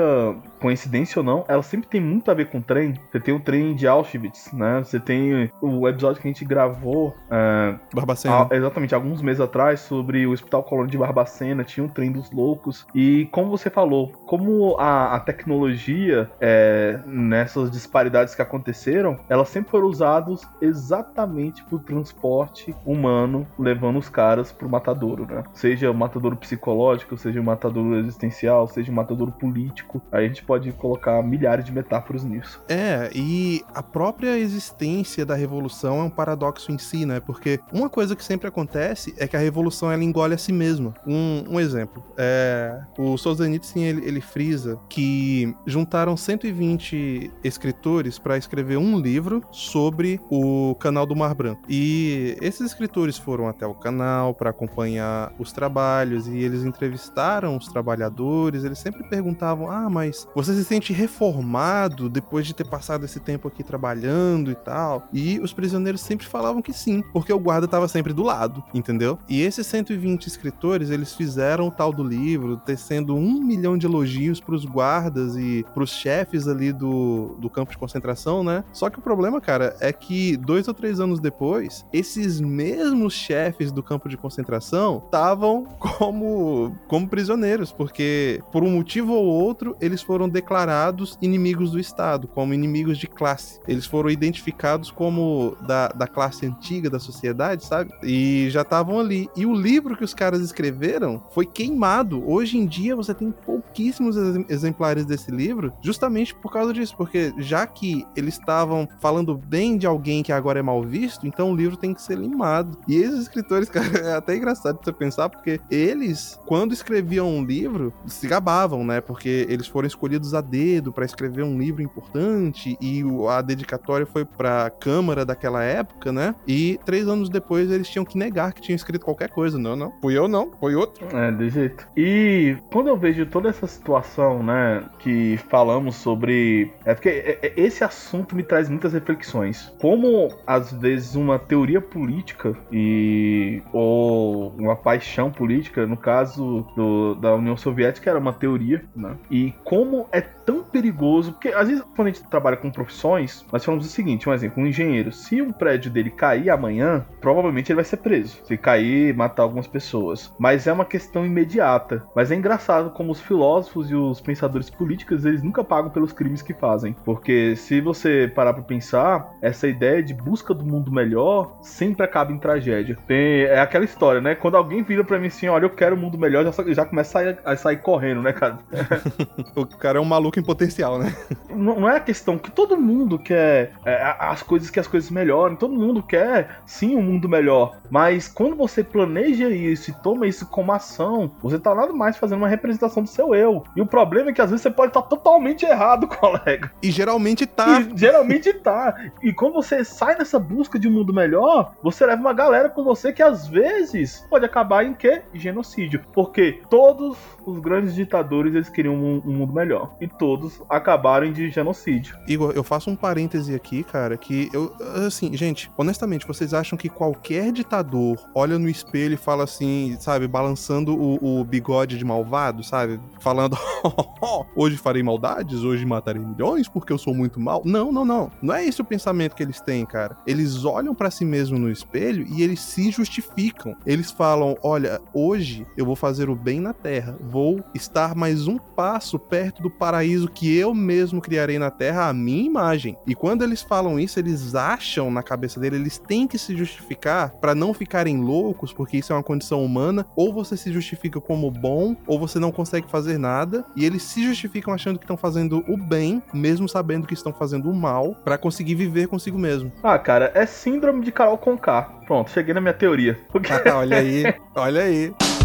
coincidência ou não, elas sempre tem muito a ver com trem. Você tem o trem de Auschwitz, né? Você tem o episódio que a gente gravou. Uh, Barbacena. exatamente, alguns meses atrás, sobre o Hospital Colônia de Barbacena. Tinha o trem dos loucos. E como você falou, como a, a tecnologia é, nessas disparidades que aconteceram, elas sempre foram usadas exatamente para o transporte humano, levando os caras pro matadouro, né? Seja o matadouro psicológico, seja o matadouro existencial, seja um matadouro político. Aí a gente pode colocar milhares de metáforas nisso. É, e a própria existência da revolução é um paradoxo em si, né? Porque uma coisa que sempre acontece é que a revolução ela engole a si mesma. Um, um exemplo, é, o Solzhenitsyn ele, ele frisa que juntaram 120 escritores para escrever um livro sobre o canal do Mar Branco. E esses escritores foram até o canal para acompanhar os trabalhos e eles entrevistaram os trabalhadores, eles sempre perguntavam: "Ah, mas você se sente reformado depois de ter passado esse tempo aqui trabalhando e tal?" E os prisioneiros sempre falavam que sim, porque o guarda estava sempre do lado, entendeu? E esses 120 escritores, eles fizeram o tal do livro, tecendo um milhão de elogios para os guardas e para os chefes ali do, do campo de concentração, né? Só que o problema, cara, é que dois ou três anos depois, esses mesmos chefes do campo de concentração estavam como, como prisioneiros, porque por um motivo ou outro eles foram declarados inimigos do Estado, como inimigos de classe. Eles foram identificados como da, da classe antiga da sociedade, sabe? E já estavam ali. E o livro que os caras escreveram foi queimado. Hoje em dia você tem pouquíssimos exemplares desse livro, justamente por causa disso, porque já que eles estavam falando bem de alguém que agora é mal visto, então o livro tem que ser limado. E esses escritores, cara, é até engraçado você pensar, porque eles, quando escreviam um livro, se gabavam, né? Porque eles foram escolhidos a dedo para escrever um livro importante e a dedicatória foi pra Câmara daquela época, né? E três anos depois eles tinham que negar que tinham escrito qualquer coisa. Não, não. Fui eu, não. Foi outro. É, de jeito. E quando eu vejo toda essa situação, né, que falamos sobre. É porque esse assunto me traz muitas reflexões. Como, às vezes, uma teoria política e. ou uma paixão política, no caso do, da União Soviética, era uma teoria, né? E como é tão perigoso. Porque, às vezes, quando a gente trabalha com profissões, nós falamos o seguinte: um exemplo, um engenheiro. Se um prédio dele cair amanhã, provavelmente ele vai ser preso. Se cair, matar algumas pessoas. Mas é uma questão imediata. Mas é engraçado como os filósofos e os pensadores políticos, eles nunca pagam pelos crimes que fazem. Porque se você parar pra pensar, essa ideia de busca do mundo melhor sempre acaba em tragédia. Tem, é aquela história, né? Quando alguém vira pra mim assim, olha, eu quero um mundo melhor, já, já começa a sair, a sair correndo, né, cara? o cara cara é um maluco em potencial, né? Não, é a questão que todo mundo quer é, as coisas que as coisas melhorem, todo mundo quer sim um mundo melhor. Mas quando você planeja isso e toma isso como ação, você tá nada mais fazendo uma representação do seu eu. E o problema é que às vezes você pode estar totalmente errado, colega. E geralmente tá. E geralmente tá. E quando você sai nessa busca de um mundo melhor, você leva uma galera com você que às vezes pode acabar em quê? Genocídio. Porque todos os grandes ditadores eles queriam um, um mundo melhor. E todos acabaram de genocídio. Igor, eu faço um parêntese aqui, cara, que eu. Assim, gente, honestamente, vocês acham que qualquer ditador olha no espelho e fala assim, sabe, balançando o, o bigode de malvado, sabe? Falando, hoje farei maldades, hoje matarei milhões porque eu sou muito mal? Não, não, não. Não é esse o pensamento que eles têm, cara. Eles olham pra si mesmo no espelho e eles se justificam. Eles falam: olha, hoje eu vou fazer o bem na terra, vou estar mais um passo perto do paraíso que eu mesmo criarei na terra, a minha imagem. E quando eles falam isso, eles acham na cabeça dele, eles têm que se justificar pra não ficarem loucos, porque isso é uma condição humana. Ou você se justifica como bom, ou você não consegue fazer nada. E eles se justificam achando que estão fazendo o bem, mesmo sabendo que estão fazendo o mal, pra conseguir viver consigo mesmo. Ah, cara, é síndrome de Carol Conká. Pronto, cheguei na minha teoria. Porque olha aí, olha aí.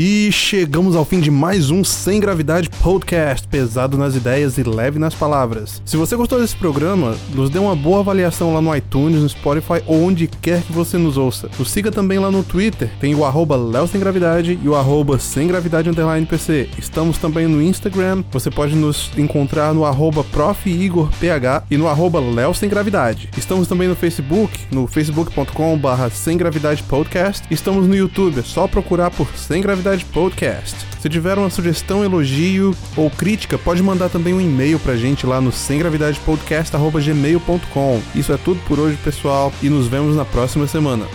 E chegamos ao fim de mais um Sem Gravidade Podcast, pesado nas ideias e leve nas palavras. Se você gostou desse programa, nos dê uma boa avaliação lá no iTunes, no Spotify ou onde quer que você nos ouça. Nos siga também lá no Twitter, tem o arroba Sem Gravidade e o arroba Sem Gravidade Underline PC. Estamos também no Instagram, você pode nos encontrar no arroba Prof. Igor PH e no arroba Sem Gravidade. Estamos também no Facebook, no facebook.com barra Sem Gravidade Podcast. Estamos no YouTube, é só procurar por Sem Gravidade Podcast. Se tiver uma sugestão, elogio ou crítica, pode mandar também um e-mail pra gente lá no semgravidadepodcast.gmail.com. Isso é tudo por hoje, pessoal, e nos vemos na próxima semana.